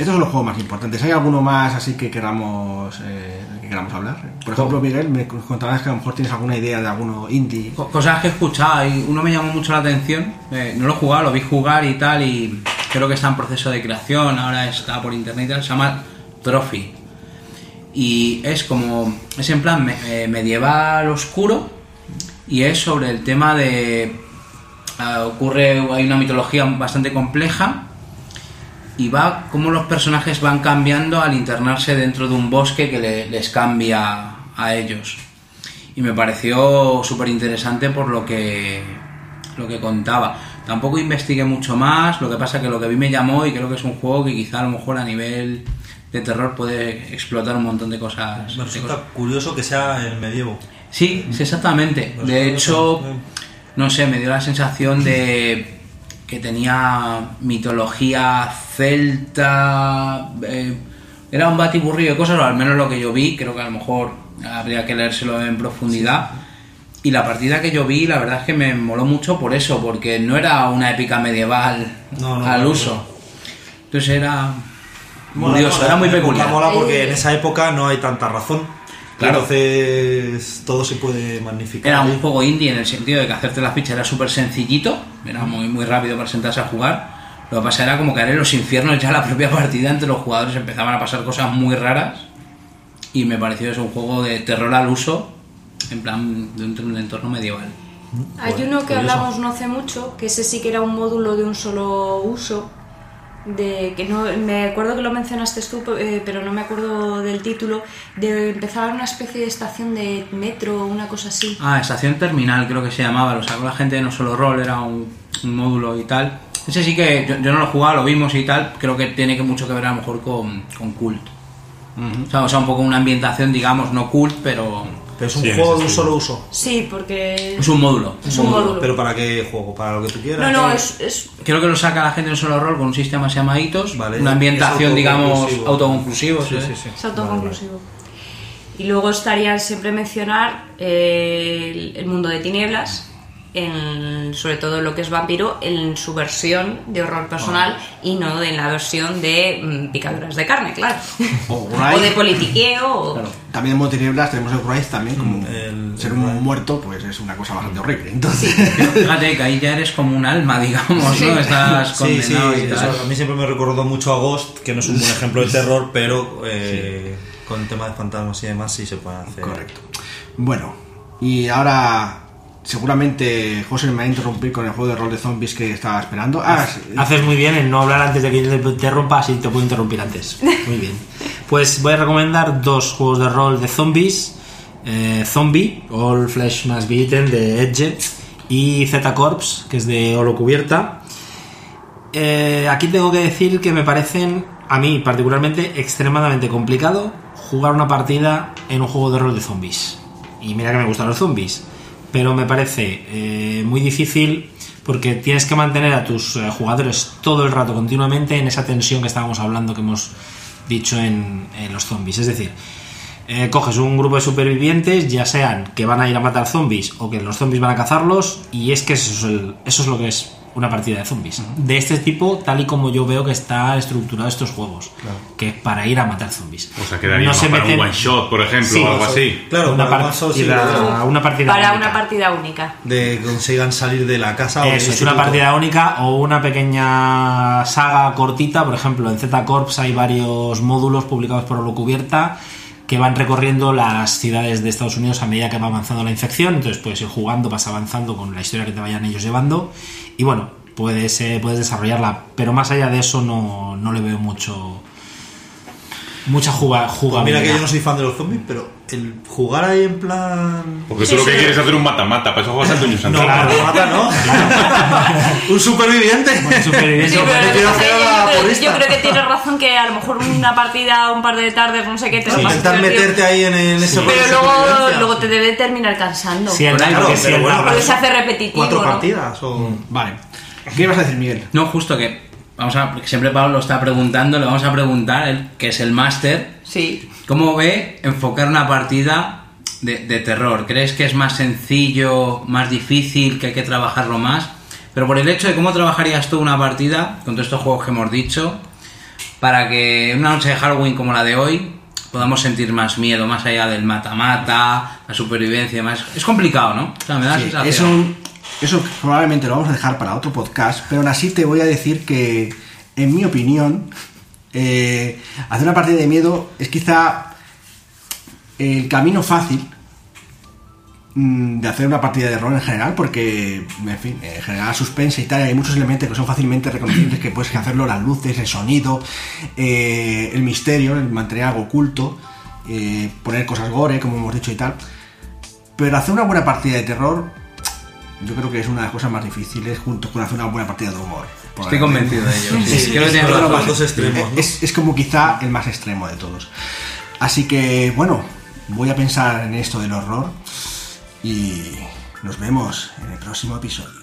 estos son los juegos más importantes. ¿Hay alguno más así que queramos, eh, que queramos hablar? Por ejemplo, Miguel, me contabas que a lo mejor tienes alguna idea de alguno indie. Co- Cosas que he escuchado y uno me llamó mucho la atención, eh, no lo he jugado, lo vi jugar y tal y creo que está en proceso de creación, ahora está por internet y tal, se llama Trophy. Y es como, es en plan me- eh, medieval oscuro y es sobre el tema de... ah, ocurre, hay una mitología bastante compleja y va como los personajes van cambiando al internarse dentro de un bosque que le- les cambia a ellos y me pareció súper interesante por lo que lo que contaba tampoco investigué mucho más lo que pasa que lo que vi me llamó y creo que es un juego que quizá a lo mejor a nivel de terror puede explotar un montón de cosas, Me resulta cosas. curioso que sea el medievo. Sí, sí, exactamente. Pues De hecho, no sé, me dio la sensación de que tenía mitología celta. eh, era un batiburrillo de cosas, o al menos lo que yo vi. Creo que a lo mejor habría que leérselo en profundidad. Y la partida que yo vi, la verdad es que me moló mucho por eso, porque no era una épica medieval No, no, al no, uso. Entonces era. Mola, curioso, mola, era muy peculiar. Mola porque Eh, en esa época no hay tanta razón. Claro. Entonces todo se puede magnificar. Era un juego indie en el sentido de que hacerte las fichas era súper sencillito, era muy, muy rápido para sentarse a jugar. Lo que pasa era como caer en los infiernos ya la propia partida, entre los jugadores empezaban a pasar cosas muy raras. Y me pareció eso un juego de terror al uso, en plan dentro de un entorno medieval. Hay uno que curioso. hablamos no hace mucho, que ese sí que era un módulo de un solo uso, de que no me acuerdo que lo mencionaste tú, eh, pero no me acuerdo del título, de empezar una especie de estación de metro, una cosa así. Ah, Estación Terminal creo que se llamaba, lo sacó la gente de No Solo Roll, era un, un módulo y tal. Ese sí que yo, yo no lo he jugado, lo vimos y tal, creo que tiene que mucho que ver a lo mejor con, con Cult. o, sea, o sea, un poco una ambientación, digamos, no Cult, pero Pero es un Sí, juego de un solo uso. Sí, porque es un módulo. es un módulo. Pero para qué juego, para lo que tú quieras. No, no, es, es Creo que lo saca la gente en solo rol con un sistema que se llama Hitos, Vale, una ambientación, digamos, autoconclusivo. autoconclusivo. Sí, ¿sí? sí, sí. Es autoconclusivo. Y luego estaría siempre mencionar eh, el, el mundo de tinieblas, en, sobre todo lo que es vampiro, en su versión de horror personal y no en la versión de mm, picaduras de carne, claro. O o de politiqueo. o- Claro. También en tenemos el Rise también, como el- ser el un muerto, pues es una cosa bastante horrible. Entonces, Fíjate que ahí ya eres como un alma, digamos, ¿no? Estás Sí, sí, condenado y eso a mí siempre me recordó mucho a Ghost, que no es un buen ejemplo de terror, pero eh, con el tema de fantasmas y demás sí se puede hacer. correcto. Bueno, y ahora seguramente José me va a interrumpir con el juego de rol de zombies que estaba esperando. Ah. Haces muy bien en no hablar antes de que te interrumpa, así te puedo interrumpir antes. Muy bien. Pues voy a recomendar dos juegos de rol de zombies. eh, Zombie, All Flesh Must Be Eaten, de Edge, y Z Corps, que es de Holo Cubierta. Eh, aquí tengo que decir que me parecen, a mí particularmente, extremadamente complicado jugar una partida en un juego de rol de zombies. Y mira que me gustan los zombies, pero me parece eh, muy difícil porque tienes que mantener a tus eh, jugadores todo el rato continuamente en esa tensión que estábamos hablando, que hemos dicho en, los zombies. Es decir, eh, coges un grupo de supervivientes, ya sean que van a ir a matar zombies o que los zombies van a cazarlos, y es que eso es lo que es una partida de zombies. De este tipo, tal y como yo veo que está estructurado estos juegos, que es para ir a matar zombies. O sea, quedaría No se para meten- un one shot, por ejemplo, Sí, o algo así. Claro, una, partida, una partida para única. una partida única. de que consigan salir de la casa o Eso, es una partida única o una pequeña saga cortita. Por ejemplo, en Z Corps hay varios módulos publicados por Holo Cubierta que van recorriendo las ciudades de Estados Unidos a medida que va avanzando la infección. Entonces puedes ir jugando, vas avanzando con la historia que te vayan ellos llevando. Y bueno, puedes, eh, puedes desarrollarla. Pero más allá de eso no, no le veo mucho mucha juga- Pues jugabilidad. mira que yo no soy fan de los zombies, pero el jugar ahí en plan. Porque Sí, tú lo que sí. quieres es hacer un mata-mata, para eso juegas al Dungeons and No, pero mata, ¿no? un superviviente. Superviviente. Sí, pero Yo hacer creo yo que tienes razón que a lo mejor una partida, un par de tardes, no sé qué, te Intentar meterte ahí en, en ese Pero luego, luego te debe terminar cansando. Sí, el- porque claro, si pero el bueno, Porque se hace repetitivo. ¿Cuatro ¿no? partidas? O... Vale. ¿Qué ibas a decir, Miguel? No, justo que. Vamos a. porque Siempre Pablo lo está preguntando, le vamos a preguntar, él, que es el máster, Sí. ¿cómo ve enfocar una partida de, de terror? ¿Crees que es más sencillo, más difícil, que hay que trabajarlo más? Pero por el hecho de cómo trabajarías tú una partida, con todos estos juegos que hemos dicho, para que una noche de Halloween como la de hoy podamos sentir más miedo, más allá del mata-mata, la supervivencia, más. Es complicado, ¿no? O sea, me da Sí, sensación. eso, eso probablemente lo vamos a dejar para otro podcast, pero aún así te voy a decir que, en mi opinión, eh, hacer una partida de miedo es quizá el camino fácil mm, de hacer una partida de rol en general, porque, en fin, eh, generar suspense y tal, hay muchos elementos que son fácilmente reconocibles, que puedes hacerlo, las luces, el sonido, eh, el misterio, el mantener algo oculto, eh, poner cosas gore, como hemos dicho y tal. Pero hacer una buena partida de terror, yo creo que es una de las cosas más difíciles junto con hacer una buena partida de humor. Estoy convencido de ello. sí. Sí, Creo que es tienes uno de los razón. más- Dos extremos, ¿no? es, es como quizá el más extremo de todos. Así que, bueno, voy a pensar en esto del horror y nos vemos en el próximo episodio.